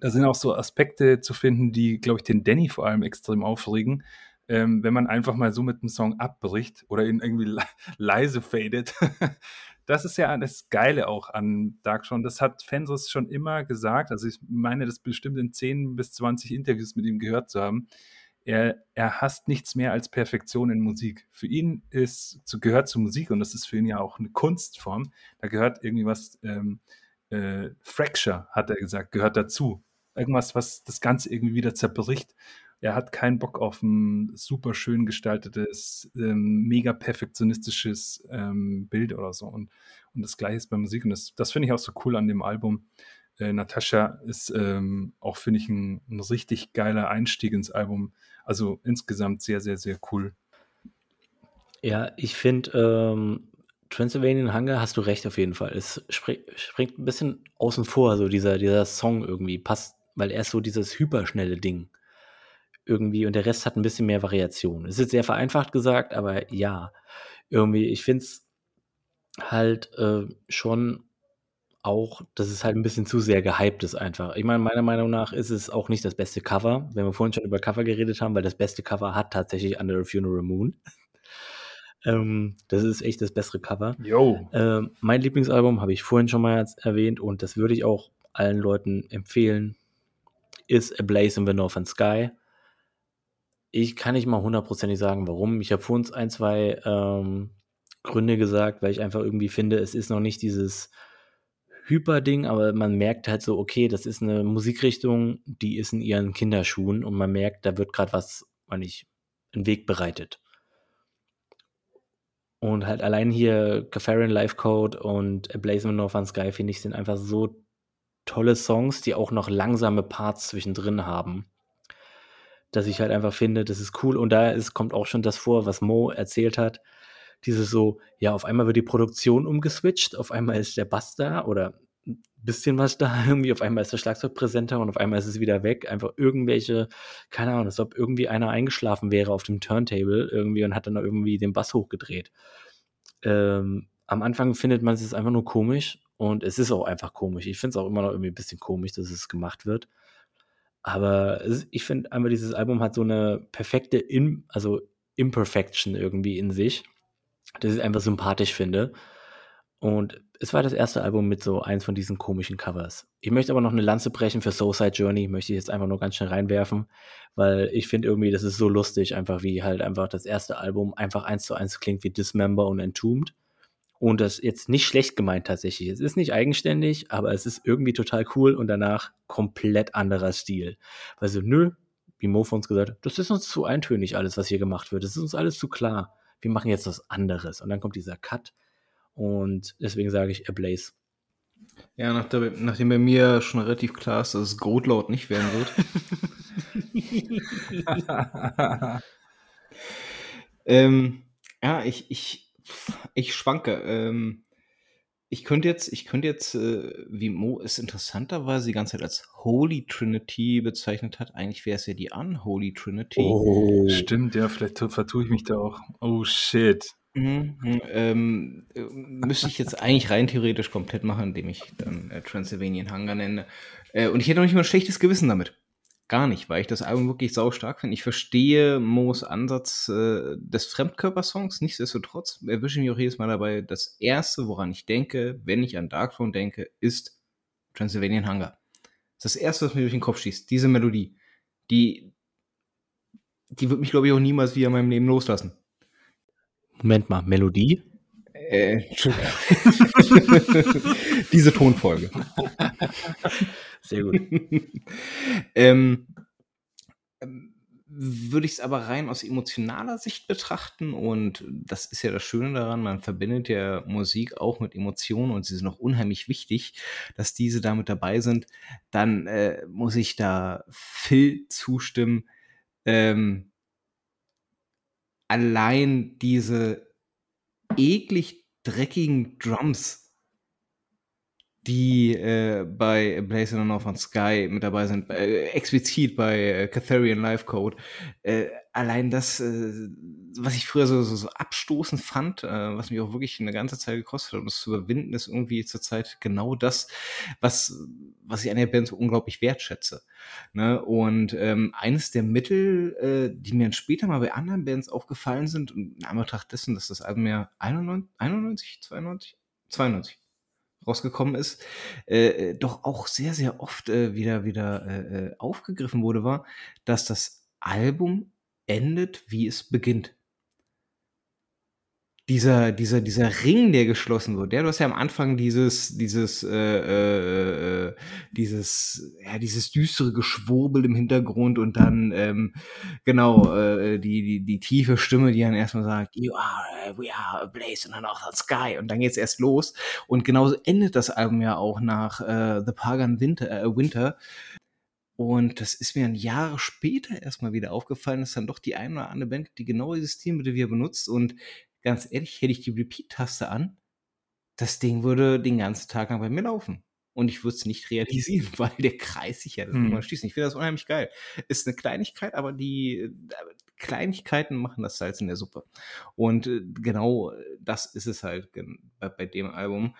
Da sind auch so Aspekte zu finden, die, glaube ich, den Danny vor allem extrem aufregen. Ähm, wenn man einfach mal so mit einem Song abbricht oder ihn irgendwie le leise fadet. das ist ja das Geile auch an Dark Sean. Das hat Fenris schon immer gesagt. Also ich meine, das bestimmt in 10 bis 20 Interviews mit ihm gehört zu haben er, er hasst nichts mehr als Perfektion in Musik. Für ihn ist, gehört zu Musik, und das ist für ihn ja auch eine Kunstform, da gehört irgendwie was, ähm, äh, Fracture, hat er gesagt, gehört dazu. Irgendwas, was das Ganze irgendwie wieder zerbricht. Er hat keinen Bock auf ein super schön gestaltetes, ähm, mega perfektionistisches ähm, Bild oder so. Und, und das Gleiche ist bei Musik. Und das, das finde ich auch so cool an dem Album. Äh, Natascha ist ähm, auch, finde ich, ein, ein, richtig geiler Einstieg ins Album. Also insgesamt sehr, sehr, sehr cool. Ja, ich finde, ähm, Transylvanian Hunger hast du recht auf jeden Fall. Es spring, springt ein bisschen außen vor, so dieser, dieser Song irgendwie passt, weil er ist so dieses hyperschnelle Ding irgendwie und der Rest hat ein bisschen mehr Variation. Es ist sehr vereinfacht gesagt, aber ja, irgendwie, ich finde es halt äh, schon auch, dass es halt ein bisschen zu sehr gehypt ist einfach. Ich meine, meiner Meinung nach ist es auch nicht das beste Cover, wenn wir vorhin schon über Cover geredet haben, weil das beste Cover hat tatsächlich Under a Funeral Moon. Ähm, das ist echt das bessere Cover. Yo. Ähm, mein Lieblingsalbum habe ich vorhin schon mal erwähnt und das würde ich auch allen Leuten empfehlen, ist A Blaze in the Northern Sky. Ich kann nicht mal hundertprozentig sagen, warum. Ich habe vorhin ein, zwei ähm, Gründe gesagt, weil ich einfach irgendwie finde, es ist noch nicht dieses Hyper-Ding, aber man merkt halt so, okay, das ist eine Musikrichtung, die ist in ihren Kinderschuhen und man merkt, da wird gerade was, man nicht, einen Weg bereitet. Und halt allein hier Kafarin Life Code und A Blaze in Northern Sky, finde ich, sind einfach so tolle Songs, die auch noch langsame Parts zwischendrin haben. Dass ich halt einfach finde, das ist cool. Und da ist, kommt auch schon das vor, was Mo erzählt hat dieses so, ja, auf einmal wird die Produktion umgeswitcht, auf einmal ist der Bass da oder ein bisschen was da, irgendwie, auf einmal ist der Schlagzeug präsenter und auf einmal ist es wieder weg. Einfach irgendwelche, keine Ahnung, als ob irgendwie einer eingeschlafen wäre auf dem Turntable irgendwie und hat dann irgendwie den Bass hochgedreht. Ähm, am Anfang findet man es einfach nur komisch und es ist auch einfach komisch. Ich finde es auch immer noch irgendwie ein bisschen komisch, dass es gemacht wird. Aber ich finde einfach, dieses Album hat so eine perfekte, In, also Imperfection irgendwie in sich dass ich einfach sympathisch finde. Und es war das erste Album mit so eins von diesen komischen Covers. Ich möchte aber noch eine Lanze brechen für Soulside Journey, möchte ich jetzt einfach nur ganz schnell reinwerfen, weil ich finde irgendwie, das ist so lustig, einfach wie halt einfach das erste Album einfach eins zu eins klingt wie Dismember und Entombed. Und das jetzt nicht schlecht gemeint tatsächlich. Es ist nicht eigenständig, aber es ist irgendwie total cool und danach komplett anderer Stil. Weil so, nö, wie Mo von uns gesagt hat, das ist uns zu eintönig alles, was hier gemacht wird. Das ist uns alles zu klar. Wir machen jetzt was anderes. Und dann kommt dieser Cut und deswegen sage ich Ablaze. Ja, nach der, nachdem bei mir schon relativ klar ist, dass es Goatlaut nicht werden wird. ähm, ja, ich, ich, ich schwanke. Ähm, ich könnte jetzt, ich könnte jetzt, äh, wie Mo es interessanterweise die ganze Zeit als Holy Trinity bezeichnet hat. Eigentlich wäre es ja die Unholy Trinity. Oh. Stimmt, ja, vielleicht vertue ich mich da auch. Oh shit. Mhm, ähm, äh, müsste ich jetzt eigentlich rein theoretisch komplett machen, indem ich dann äh, Transylvanian Hunger nenne. Äh, und ich hätte noch nicht mal ein schlechtes Gewissen damit. Gar nicht, weil ich das Album wirklich sau stark finde. Ich verstehe Moos Ansatz äh, des Fremdkörpersongs, nichtsdestotrotz erwische ich mich auch jedes Mal dabei. Das erste, woran ich denke, wenn ich an Darkthrone denke, ist Transylvanian Hunger. Das ist das erste, was mir durch den Kopf schießt. Diese Melodie. Die, die wird mich, glaube ich, auch niemals wieder in meinem Leben loslassen. Moment mal, Melodie? Äh, Diese Tonfolge. Sehr gut. ähm, würde ich es aber rein aus emotionaler Sicht betrachten und das ist ja das Schöne daran, man verbindet ja Musik auch mit Emotionen und sie sind auch unheimlich wichtig, dass diese damit dabei sind, dann äh, muss ich da Phil zustimmen. Ähm, allein diese eklig dreckigen Drums, die äh, bei Blazing on Northern Sky mit dabei sind, äh, explizit bei äh, Catharian Life Code, äh, allein das, äh, was ich früher so, so, so abstoßend fand, äh, was mich auch wirklich eine ganze Zeit gekostet hat, um das zu überwinden, ist irgendwie zurzeit genau das, was, was ich an der Band so unglaublich wertschätze. Ne? Und ähm, eines der Mittel, äh, die mir dann später mal bei anderen Bands aufgefallen sind, und in Anbetracht dessen, dass das Album ja 91, 91 92, 92 rausgekommen ist, äh, äh, doch auch sehr, sehr oft äh, wieder, wieder äh, äh aufgegriffen wurde, war, dass das Album endet, wie es beginnt. Dieser dieser dieser Ring, der geschlossen wird, ja, du hast ja am Anfang dieses dieses, äh, äh, äh, dieses ja, dieses düstere Geschwurbel im Hintergrund und dann, ähm, genau, äh, die die die tiefe Stimme, die dann erstmal sagt: „You are we are a blaze in the northern sky“ und dann geht's erst los. Und genauso endet das Album ja auch nach, äh, The Pagan Winter äh, Winter. Und das ist mir dann Jahre später erstmal wieder aufgefallen, dass dann doch die eine oder andere Band die genau dieses Stilmittel wieder benutzt. Und ganz ehrlich, hätte ich die Repeat-Taste an, das Ding würde den ganzen Tag lang bei mir laufen. Und ich würde es nicht realisieren, weil der Kreis sich ja das hm. schließt. Ich finde das unheimlich geil. Ist eine Kleinigkeit, aber die äh, Kleinigkeiten machen das Salz in der Suppe. Und äh, genau das ist es halt bei, bei dem Album.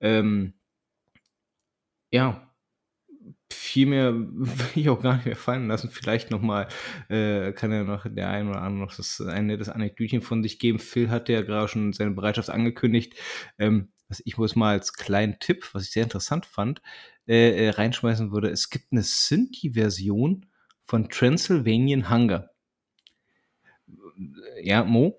Ähm, ja, viel mehr will ich auch gar nicht mehr fallen lassen. Vielleicht nochmal, äh, kann ja noch der ein oder andere noch das, ein nettes Anekdötchen von sich geben. Phil hat ja gerade schon seine Bereitschaft angekündigt. Ähm, was ich muss mal als kleinen Tipp, was ich sehr interessant fand, äh, äh, reinschmeißen würde. Es gibt eine Synthi-Version von Transylvanian Hunger. Ja, Mo?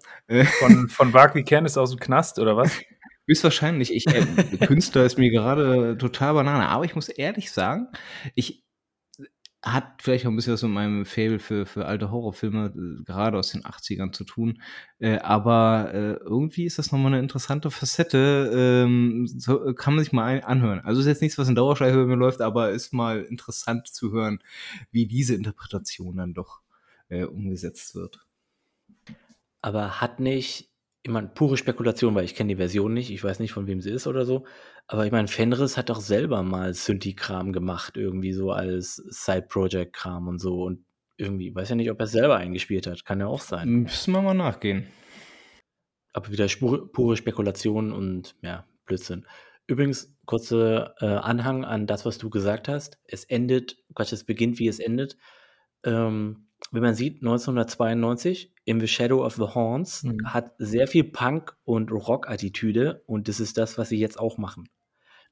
Von, von Barkley Candice aus dem Knast, oder was? Höchstwahrscheinlich. Ich, äh, Künstler ist mir gerade total Banane. Aber ich muss ehrlich sagen, ich hat vielleicht auch ein bisschen was mit meinem Fable für, für alte Horrorfilme, äh, gerade aus den 80ern zu tun. Äh, aber äh, irgendwie ist das nochmal eine interessante Facette. Ähm, so, kann man sich mal ein, anhören. Also ist jetzt nichts, was in Dauerschleife bei mir läuft, aber ist mal interessant zu hören, wie diese Interpretation dann doch äh, umgesetzt wird. Aber hat nicht ich meine, pure Spekulation, weil ich kenne die Version nicht, ich weiß nicht, von wem sie ist oder so. Aber ich meine, Fenris hat doch selber mal Synthi-Kram gemacht, irgendwie so als Side-Project-Kram und so. Und irgendwie, weiß ja nicht, ob er es selber eingespielt hat. Kann ja auch sein. Müssen wir mal nachgehen. Aber wieder spur, pure Spekulation und ja, Blödsinn. Übrigens, kurzer äh, Anhang an das, was du gesagt hast. Es endet, Quatsch, es beginnt, wie es endet. Ähm, wenn man sieht, 1992 In the Shadow of the Horns Mhm. hat sehr viel Punk und Rock-Attitüde und das ist das, was sie jetzt auch machen.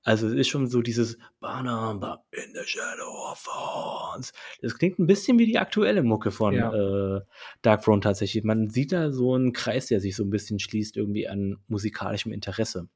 Also es ist schon so dieses Banamba in the Shadow of the Horns. Das klingt ein bisschen wie die aktuelle Mucke von Ja. äh, Dark Throne tatsächlich. Man sieht da so einen Kreis, der sich so ein bisschen schließt irgendwie an musikalischem Interesse.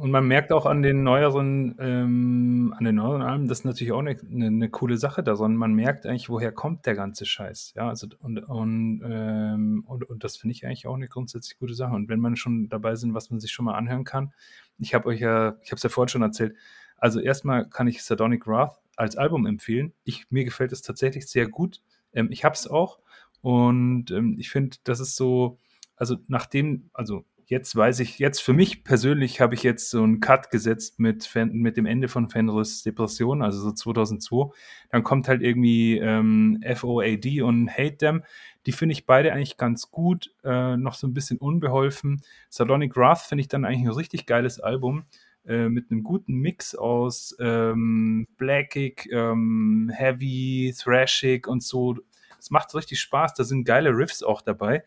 Und man merkt auch an den neueren, ähm, an den neueren Alben, das ist natürlich auch eine ne, ne coole Sache da, sondern man merkt eigentlich, woher kommt der ganze Scheiß. Ja, also und, und, ähm, und, und das finde ich eigentlich auch eine grundsätzlich gute Sache. Und wenn man schon dabei sind, was man sich schon mal anhören kann, ich habe euch ja, ich habe es ja vorhin schon erzählt, also erstmal kann ich Sardonic Wrath als Album empfehlen. Ich, mir gefällt es tatsächlich sehr gut. Ähm, ich habe es auch und ähm, ich finde, das ist so, also nachdem, also jetzt weiß ich, jetzt für mich persönlich habe ich jetzt so einen Cut gesetzt mit, mit dem Ende von Fenris Depression, also so 2002. Dann kommt halt irgendwie ähm, FOAD und Hate Them. Die finde ich beide eigentlich ganz gut, äh, noch so ein bisschen unbeholfen. Sardonic Wrath finde ich dann eigentlich ein richtig geiles Album äh, mit einem guten Mix aus ähm, Blackig, ähm, Heavy, Thrashig und so. Es macht richtig Spaß, da sind geile Riffs auch dabei.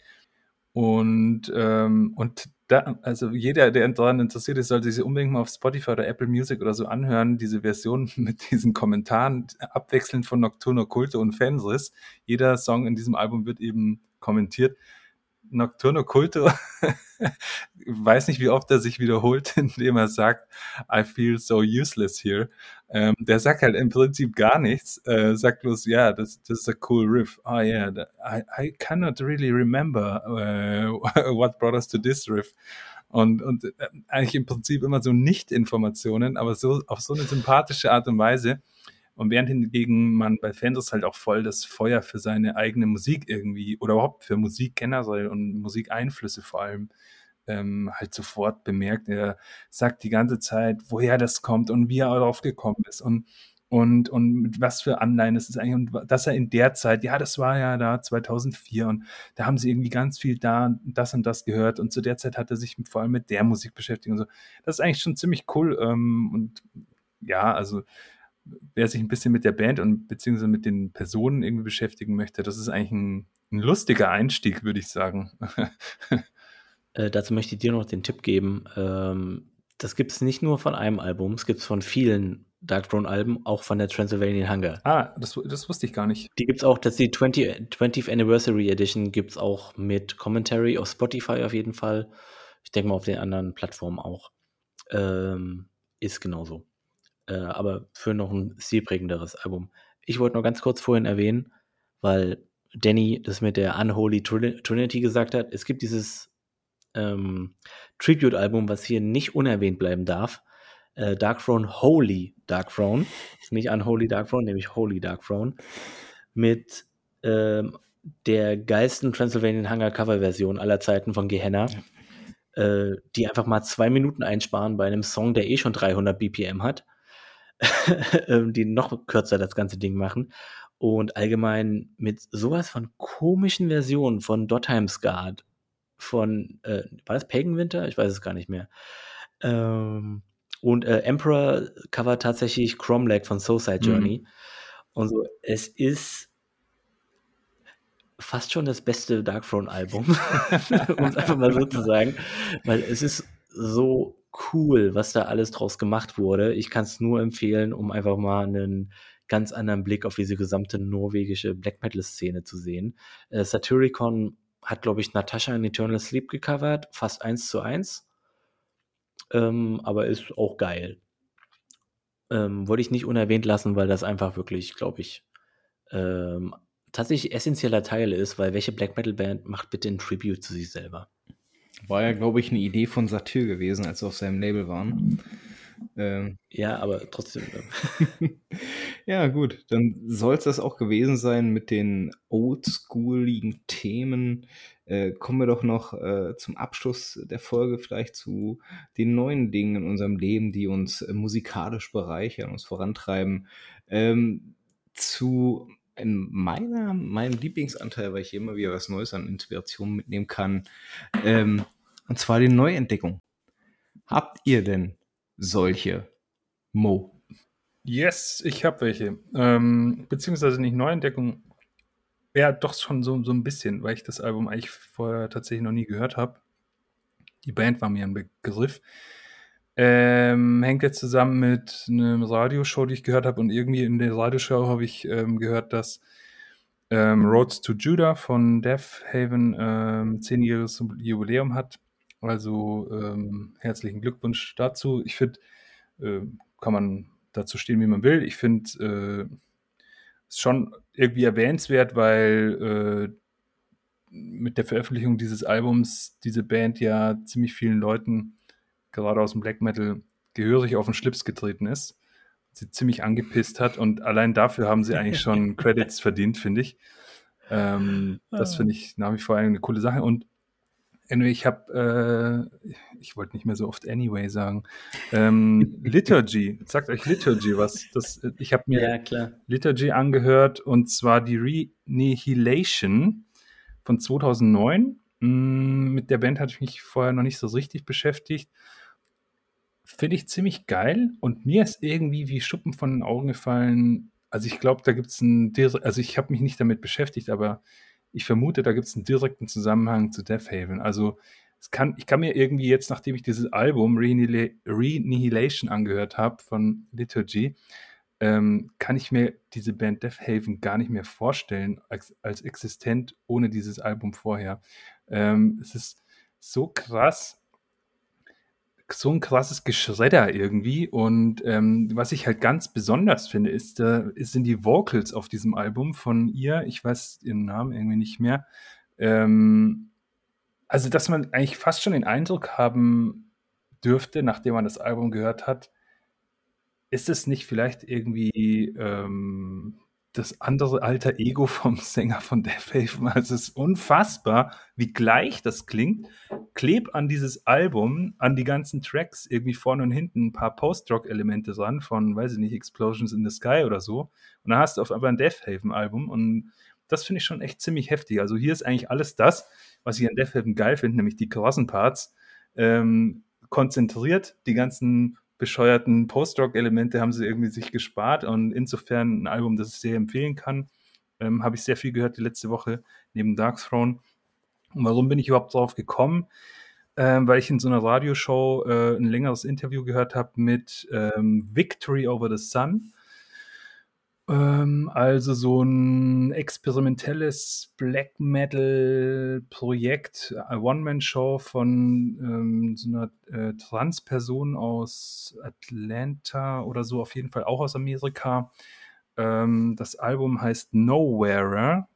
Und, ähm, und da, also jeder, der daran interessiert ist, sollte sich unbedingt mal auf Spotify oder Apple Music oder so anhören, diese Version mit diesen Kommentaren, abwechselnd von Nocturno Culte und Fenris. Jeder Song in diesem Album wird eben kommentiert. Nocturno Culto weiß nicht, wie oft er sich wiederholt, indem er sagt, I feel so useless here. Ähm, der sagt halt im Prinzip gar nichts, äh, sagt bloß, ja, yeah, das, ist a cool riff. Oh yeah, I, I cannot really remember uh, what brought us to this riff. Und, und äh, eigentlich im Prinzip immer so Nicht-Informationen, aber so auf so eine sympathische Art und Weise. Und während hingegen man bei Fenders halt auch voll das Feuer für seine eigene Musik irgendwie oder überhaupt für Musik generell und Musikeinflüsse vor allem ähm, halt sofort bemerkt. Er sagt die ganze Zeit, woher das kommt und wie er darauf gekommen ist und und, und mit was für Anleihen es ist eigentlich und dass er in der Zeit, ja, das war ja da 2004 und da haben sie irgendwie ganz viel da, das und das gehört und zu der Zeit hat er sich vor allem mit der Musik beschäftigt und so. Das ist eigentlich schon ziemlich cool ähm, und ja, also wer sich ein bisschen mit der Band und beziehungsweise mit den Personen irgendwie beschäftigen möchte, das ist eigentlich ein, ein lustiger Einstieg, würde ich sagen. äh, dazu möchte ich dir noch den Tipp geben. Ähm, das gibt es nicht nur von einem Album, es gibt es von vielen Dark Throne Alben, auch von der Transylvanian Hunger. Ah, das, das wusste ich gar nicht. Die gibt es auch, das ist die 20, 20th Anniversary Edition, gibt es auch mit Commentary auf Spotify auf jeden Fall. Ich denke mal auf den anderen Plattformen auch. Ähm, ist genauso. Äh, aber für noch ein stilprägenderes Album. Ich wollte nur ganz kurz vorhin erwähnen, weil Danny das mit der Unholy Trinity gesagt hat. Es gibt dieses ähm, Tribute-Album, was hier nicht unerwähnt bleiben darf. Äh, Dark Throne Holy Dark Throne. Nicht Unholy Dark Throne, nämlich Holy Dark Throne. Mit ähm, der geilsten Transylvanian Hunger Cover-Version aller Zeiten von Gehenna. Ja. Äh, die einfach mal zwei Minuten einsparen bei einem Song, der eh schon 300 BPM hat. die noch kürzer das ganze Ding machen. Und allgemein mit sowas von komischen Versionen von Dottheim's Guard, von, äh, war das Pagan Winter? Ich weiß es gar nicht mehr. Ähm, und äh, Emperor covert tatsächlich Cromlech von Soulside Journey. Mhm. Und so, es ist fast schon das beste Dark Throne Album, um es einfach mal so zu sagen, weil es ist so cool, was da alles draus gemacht wurde. Ich kann es nur empfehlen, um einfach mal einen ganz anderen Blick auf diese gesamte norwegische Black Metal-Szene zu sehen. Äh, Satyricon hat, glaube ich, Natascha in Eternal Sleep gecovert, fast eins zu eins. Ähm, aber ist auch geil. Ähm, wollte ich nicht unerwähnt lassen, weil das einfach wirklich, glaube ich, ähm, tatsächlich essentieller Teil ist, weil welche Black Metal Band macht bitte ein Tribute zu sich selber? War ja, glaube ich, eine Idee von Satyr gewesen, als sie auf seinem Label waren. Ähm, ja, aber trotzdem. ja, gut, dann soll es das auch gewesen sein mit den oldschooligen Themen. Äh, kommen wir doch noch äh, zum Abschluss der Folge vielleicht zu den neuen Dingen in unserem Leben, die uns äh, musikalisch bereichern, uns vorantreiben. Ähm, zu meiner, meinem Lieblingsanteil, weil ich immer wieder was Neues an Inspiration mitnehmen kann, ähm, und zwar die Neuentdeckung. Habt ihr denn solche, Mo? Yes, ich habe welche. Ähm, beziehungsweise nicht Neuentdeckung. Ja, doch schon so, so ein bisschen, weil ich das Album eigentlich vorher tatsächlich noch nie gehört habe. Die Band war mir ein Begriff. Ähm, hängt jetzt zusammen mit einem Radioshow, die ich gehört habe. Und irgendwie in der Radioshow habe ich ähm, gehört, dass ähm, Roads to Judah von Death Haven ähm, zehnjähriges Jubiläum hat. Also ähm, herzlichen Glückwunsch dazu. Ich finde, äh, kann man dazu stehen, wie man will. Ich finde äh, es schon irgendwie erwähnenswert, weil äh, mit der Veröffentlichung dieses Albums diese Band ja ziemlich vielen Leuten, gerade aus dem Black Metal, gehörig auf den Schlips getreten ist. Sie ziemlich angepisst hat und allein dafür haben sie eigentlich schon Credits verdient, finde ich. Ähm, das ah. finde ich nach wie vor eine coole Sache. Und anyway, ich habe, äh, ich wollte nicht mehr so oft Anyway sagen. Ähm, Liturgy, sagt euch Liturgy was? Das, ich habe mir ja, Liturgy angehört und zwar die Renihilation von 2009. Mm, mit der Band hatte ich mich vorher noch nicht so richtig beschäftigt. Finde ich ziemlich geil und mir ist irgendwie wie Schuppen von den Augen gefallen. Also ich glaube, da gibt es ein, also ich habe mich nicht damit beschäftigt, aber ich vermute, da gibt es einen direkten Zusammenhang zu Death Haven. Also es kann, ich kann mir irgendwie jetzt, nachdem ich dieses Album Renihilation angehört habe von Liturgy, ähm, kann ich mir diese Band Death Haven gar nicht mehr vorstellen als, als existent ohne dieses Album vorher. Ähm, es ist so krass, so ein krasses Geschredder irgendwie. Und ähm, was ich halt ganz besonders finde, ist, äh, sind die Vocals auf diesem Album von ihr. Ich weiß ihren Namen irgendwie nicht mehr. Ähm, also, dass man eigentlich fast schon den Eindruck haben dürfte, nachdem man das Album gehört hat, ist es nicht vielleicht irgendwie ähm, das andere alter Ego vom Sänger von Death Haven? Also es ist unfassbar, wie gleich das klingt. Kleb an dieses Album, an die ganzen Tracks irgendwie vorne und hinten ein paar Post-Rock-Elemente dran von, weiß ich nicht, Explosions in the Sky oder so. Und dann hast du auf einmal ein Death Haven-Album und das finde ich schon echt ziemlich heftig. Also hier ist eigentlich alles das, was ich an Death Haven geil finde, nämlich die krassen Parts, ähm, konzentriert, die ganzen bescheuerten Post-Rock-Elemente haben sie irgendwie sich gespart und insofern ein Album, das ich sehr empfehlen kann. Ähm, Habe ich sehr viel gehört die letzte Woche neben Dark Throne. Und warum bin ich überhaupt drauf gekommen? Ähm, weil ich in so einer Radioshow äh, ein längeres Interview gehört habe mit ähm, Victory Over the Sun. Ähm, also so ein experimentelles Black Metal-Projekt, One-Man-Show von ähm, so einer äh, Transperson aus Atlanta oder so, auf jeden Fall auch aus Amerika. Ähm, das Album heißt Nowherer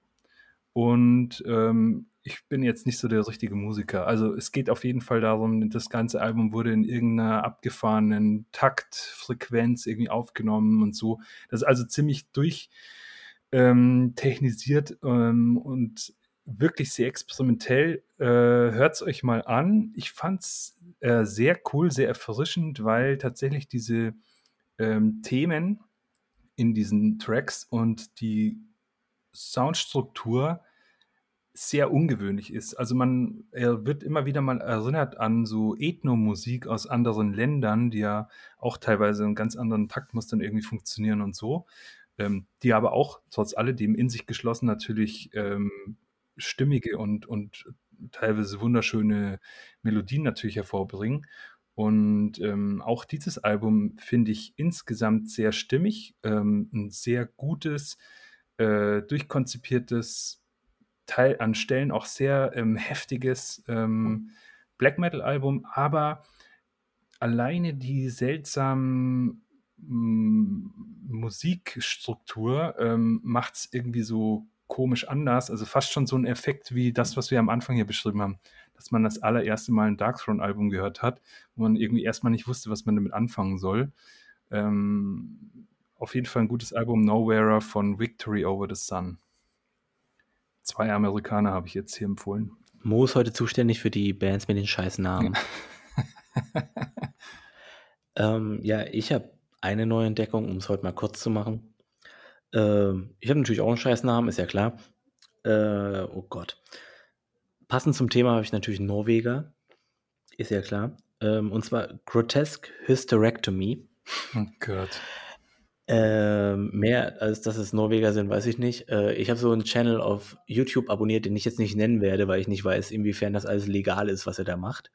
und ähm, ich bin jetzt nicht so der richtige Musiker. Also es geht auf jeden Fall darum, das ganze Album wurde in irgendeiner abgefahrenen Taktfrequenz irgendwie aufgenommen und so. Das ist also ziemlich durchtechnisiert ähm, ähm, und wirklich sehr experimentell. Äh, Hört es euch mal an. Ich fand es äh, sehr cool, sehr erfrischend, weil tatsächlich diese ähm, Themen in diesen Tracks und die Soundstruktur sehr ungewöhnlich ist. Also man er wird immer wieder mal erinnert an so Ethnomusik aus anderen Ländern, die ja auch teilweise in ganz anderen Taktmustern irgendwie funktionieren und so, ähm, die aber auch trotz alledem in sich geschlossen natürlich ähm, stimmige und, und teilweise wunderschöne Melodien natürlich hervorbringen. Und ähm, auch dieses Album finde ich insgesamt sehr stimmig, ähm, ein sehr gutes, äh, durchkonzipiertes Teil an Stellen auch sehr ähm, heftiges ähm, Black Metal-Album, aber alleine die seltsame mm, Musikstruktur ähm, macht es irgendwie so komisch anders. Also fast schon so ein Effekt wie das, was wir am Anfang hier beschrieben haben, dass man das allererste Mal ein Darkthrone-Album gehört hat, wo man irgendwie erstmal nicht wusste, was man damit anfangen soll. Ähm, auf jeden Fall ein gutes Album, Nowherer von Victory Over the Sun. Zwei Amerikaner habe ich jetzt hier empfohlen. Mo ist heute zuständig für die Bands mit den scheiß Namen. ähm, ja, ich habe eine neue Entdeckung, um es heute mal kurz zu machen. Ähm, ich habe natürlich auch einen scheiß Namen, ist ja klar. Äh, oh Gott. Passend zum Thema habe ich natürlich Norweger. Ist ja klar. Ähm, und zwar Grotesque Hysterectomy. Oh Gott. Ähm, mehr als dass es Norweger sind, weiß ich nicht. Äh, ich habe so einen Channel auf YouTube abonniert, den ich jetzt nicht nennen werde, weil ich nicht weiß, inwiefern das alles legal ist, was er da macht.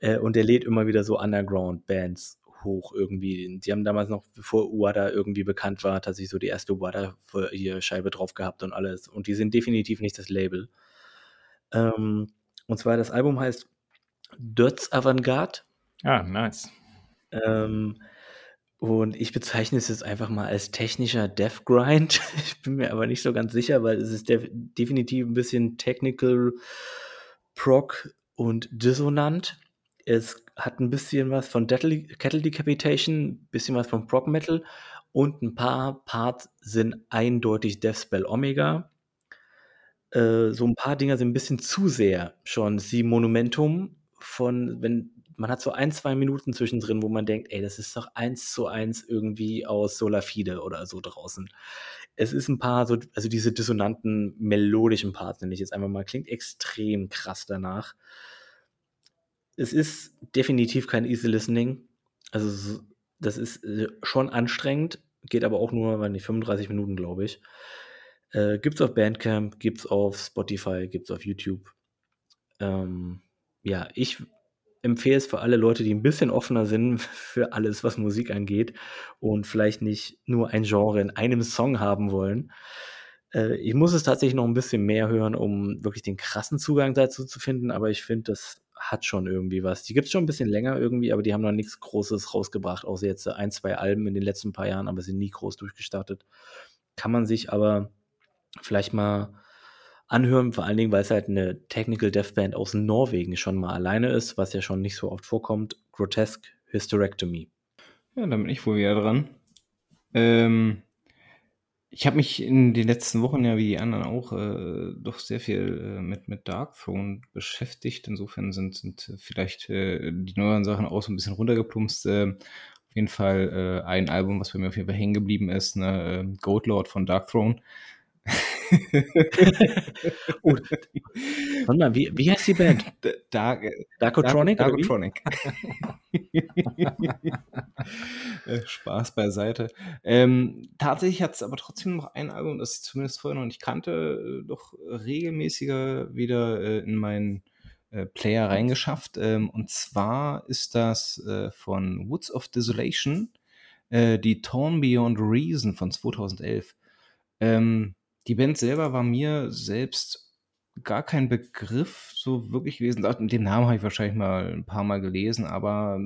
Äh, und der lädt immer wieder so Underground-Bands hoch irgendwie. Die haben damals noch, bevor Uada irgendwie bekannt war, tatsächlich so die erste Uada-Scheibe drauf gehabt und alles. Und die sind definitiv nicht das Label. Ähm, und zwar das Album heißt Dötz Avantgarde. Ah, nice. Ähm, und ich bezeichne es jetzt einfach mal als technischer Death Grind. Ich bin mir aber nicht so ganz sicher, weil es ist def definitiv ein bisschen technical, prog und dissonant. Es hat ein bisschen was von Kettle Decapitation, ein bisschen was von Prog Metal und ein paar Parts sind eindeutig Deathspell Omega. Äh, so ein paar Dinger sind ein bisschen zu sehr schon Sie Monumentum von, wenn man hat so ein, zwei Minuten zwischendrin, wo man denkt, ey, das ist doch eins zu eins irgendwie aus Solafide oder so draußen. Es ist ein paar so, also diese dissonanten, melodischen Parts, nenne ich jetzt einfach mal, klingt extrem krass danach. Es ist definitiv kein easy listening. Also, das ist äh, schon anstrengend, geht aber auch nur, wenn nicht 35 Minuten, glaube ich. Äh, gibt's auf Bandcamp, gibt's auf Spotify, gibt's auf YouTube. Ähm, ja, ich empfehle es für alle Leute, die ein bisschen offener sind für alles, was Musik angeht und vielleicht nicht nur ein Genre in einem Song haben wollen. Äh, ich muss es tatsächlich noch ein bisschen mehr hören, um wirklich den krassen Zugang dazu zu finden, aber ich finde, das hat schon irgendwie was. Die gibt es schon ein bisschen länger irgendwie, aber die haben noch nichts Großes rausgebracht, außer jetzt ein, zwei Alben in den letzten paar Jahren, aber sind nie groß durchgestartet. Kann man sich aber vielleicht mal anhören, vor allen Dingen, weil es halt eine Technical Death Band aus Norwegen schon mal alleine ist, was ja schon nicht so oft vorkommt. Grotesque Hysterectomy. Ja, da bin ich wohl wieder dran. Ähm, ich habe mich in den letzten Wochen ja wie die anderen auch äh, doch sehr viel äh, mit, mit Dark Throne beschäftigt. Insofern sind, sind vielleicht äh, die neueren Sachen auch so ein bisschen runtergeplumpst. Ähm, auf jeden Fall äh, ein Album, was bei mir auf jeden Fall hängen geblieben ist, ne? Ähm, Goat Lord von Dark Throne. oh, warte mal, wie, wie heißt die Band? Dark, Darkotronic? Darkotronic. Äh, Spaß beiseite. Ähm, tatsächlich hat es aber trotzdem noch ein Album, das ich zumindest vorher noch nicht kannte, äh, doch regelmäßiger wieder äh, in meinen äh, Player reingeschafft. Ähm, und zwar ist das äh, von Woods of Desolation, äh, die Torn Beyond Reason von 2011. Ähm, die Band selber war mir selbst gar kein Begriff so wirklich gewesen. Den Namen habe ich wahrscheinlich mal ein paar Mal gelesen, aber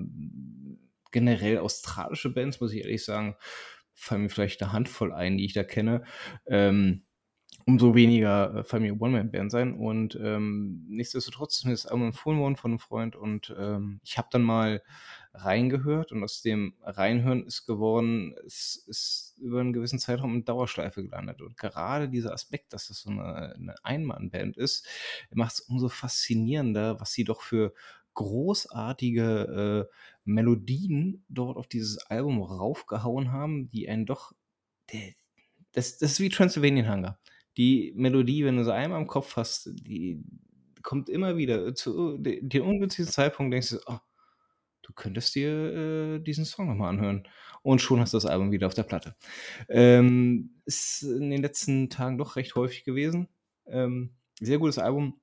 generell australische Bands, muss ich ehrlich sagen, fallen mir vielleicht eine Handvoll ein, die ich da kenne. Ähm, umso weniger äh, fallen mir One-Man-Band sein. Und ähm, nichtsdestotrotz ist mir das Album empfohlen worden von einem Freund und ähm, ich habe dann mal reingehört und aus dem Reinhören ist geworden, es ist über einen gewissen Zeitraum in Dauerschleife gelandet. Und gerade dieser Aspekt, dass das so eine, eine Einmannband ist, macht es umso faszinierender, was sie doch für großartige äh, Melodien dort auf dieses Album raufgehauen haben, die einen doch. Der, das, das ist wie Transylvanian Hunger. Die Melodie, wenn du sie einmal im Kopf hast, die kommt immer wieder zu den ungünstigsten Zeitpunkt, denkst du, oh, du könntest dir äh, diesen Song nochmal anhören. Und schon hast du das Album wieder auf der Platte. Ähm, ist in den letzten Tagen doch recht häufig gewesen. Ähm, sehr gutes Album.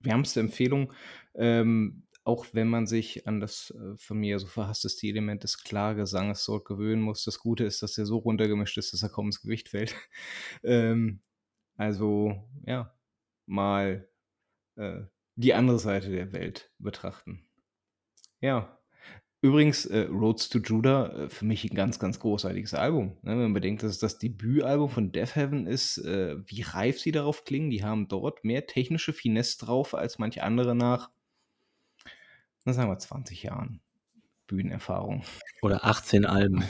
Wärmste Empfehlung. Ähm, auch wenn man sich an das äh, von mir so verhasste Stilelement des Klargesanges dort gewöhnen muss. Das Gute ist, dass er so runtergemischt ist, dass er kaum ins Gewicht fällt. ähm, also, ja, mal äh, die andere Seite der Welt betrachten. Ja, Übrigens, äh, Roads to Judah, äh, für mich ein ganz, ganz großartiges Album. Ne? Wenn man bedenkt, dass es das Debütalbum von Death Heaven ist, äh, wie reif sie darauf klingen. Die haben dort mehr technische Finesse drauf als manche andere nach, na sagen wir, 20 Jahren. Bühnenerfahrung. Oder 18 Alben.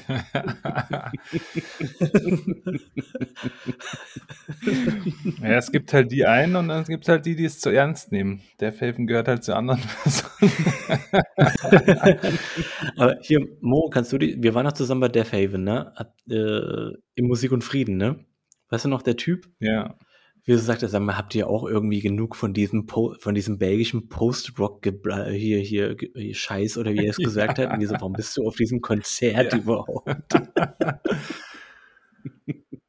ja, es gibt halt die einen und dann gibt es halt die, die es zu ernst nehmen. Der Felfen gehört halt zu anderen Personen. Aber hier, Mo, kannst du die, wir waren noch zusammen bei Death Haven, ne? Äh, Im Musik und Frieden, ne? Weißt du noch, der Typ? Ja wie du sagtest, sag mal, habt ihr auch irgendwie genug von diesem po von diesem belgischen Post-Rock hier, hier, hier Scheiß oder wie er es gesagt hat? Und so, warum bist du auf diesem Konzert ja. überhaupt?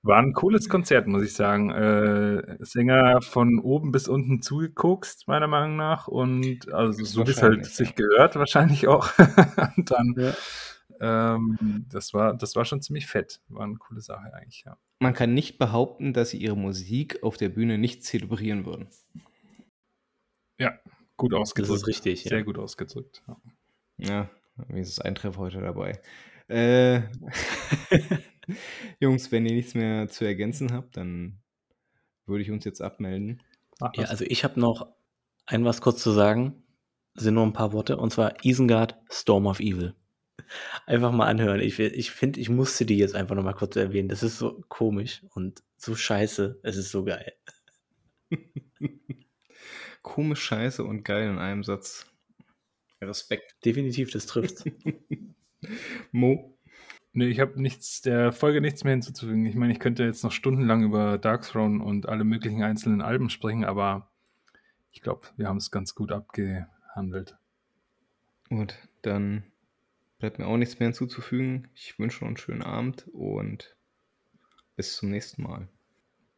War ein cooles Konzert, muss ich sagen. Äh, Sänger von oben bis unten zugeguckt, meiner Meinung nach. Und also so wie es halt sich gehört, wahrscheinlich auch. und dann, ja. Ähm, das, war, das war schon ziemlich fett. War eine coole Sache eigentlich, ja. Man kann nicht behaupten, dass sie ihre Musik auf der Bühne nicht zelebrieren würden. Ja, gut ausgedrückt. Das ist richtig. Sehr ja. gut ausgedrückt. Ja, ja wie ist das Eintreff heute dabei? Äh, Jungs, wenn ihr nichts mehr zu ergänzen habt, dann würde ich uns jetzt abmelden. Ach, ja, also ich habe noch ein was kurz zu sagen. Sind nur ein paar Worte. Und zwar Isengard, Storm of Evil. Einfach mal anhören. Ich, ich finde, ich musste die jetzt einfach noch mal kurz erwähnen. Das ist so komisch und so scheiße. Es ist so geil. Komisch, scheiße und geil in einem Satz. Respekt. Definitiv, das trifft. Mo? Nee, ich habe nichts, der Folge nichts mehr hinzuzufügen. Ich meine, ich könnte jetzt noch stundenlang über Darkthrone und alle möglichen einzelnen Alben sprechen, aber ich glaube, wir haben es ganz gut abgehandelt. Gut, dann bleibt mir auch nichts mehr hinzuzufügen. Ich wünsche noch einen schönen Abend und bis zum nächsten Mal.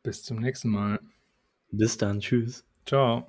Bis zum nächsten Mal. Bis dann. Tschüss. Ciao.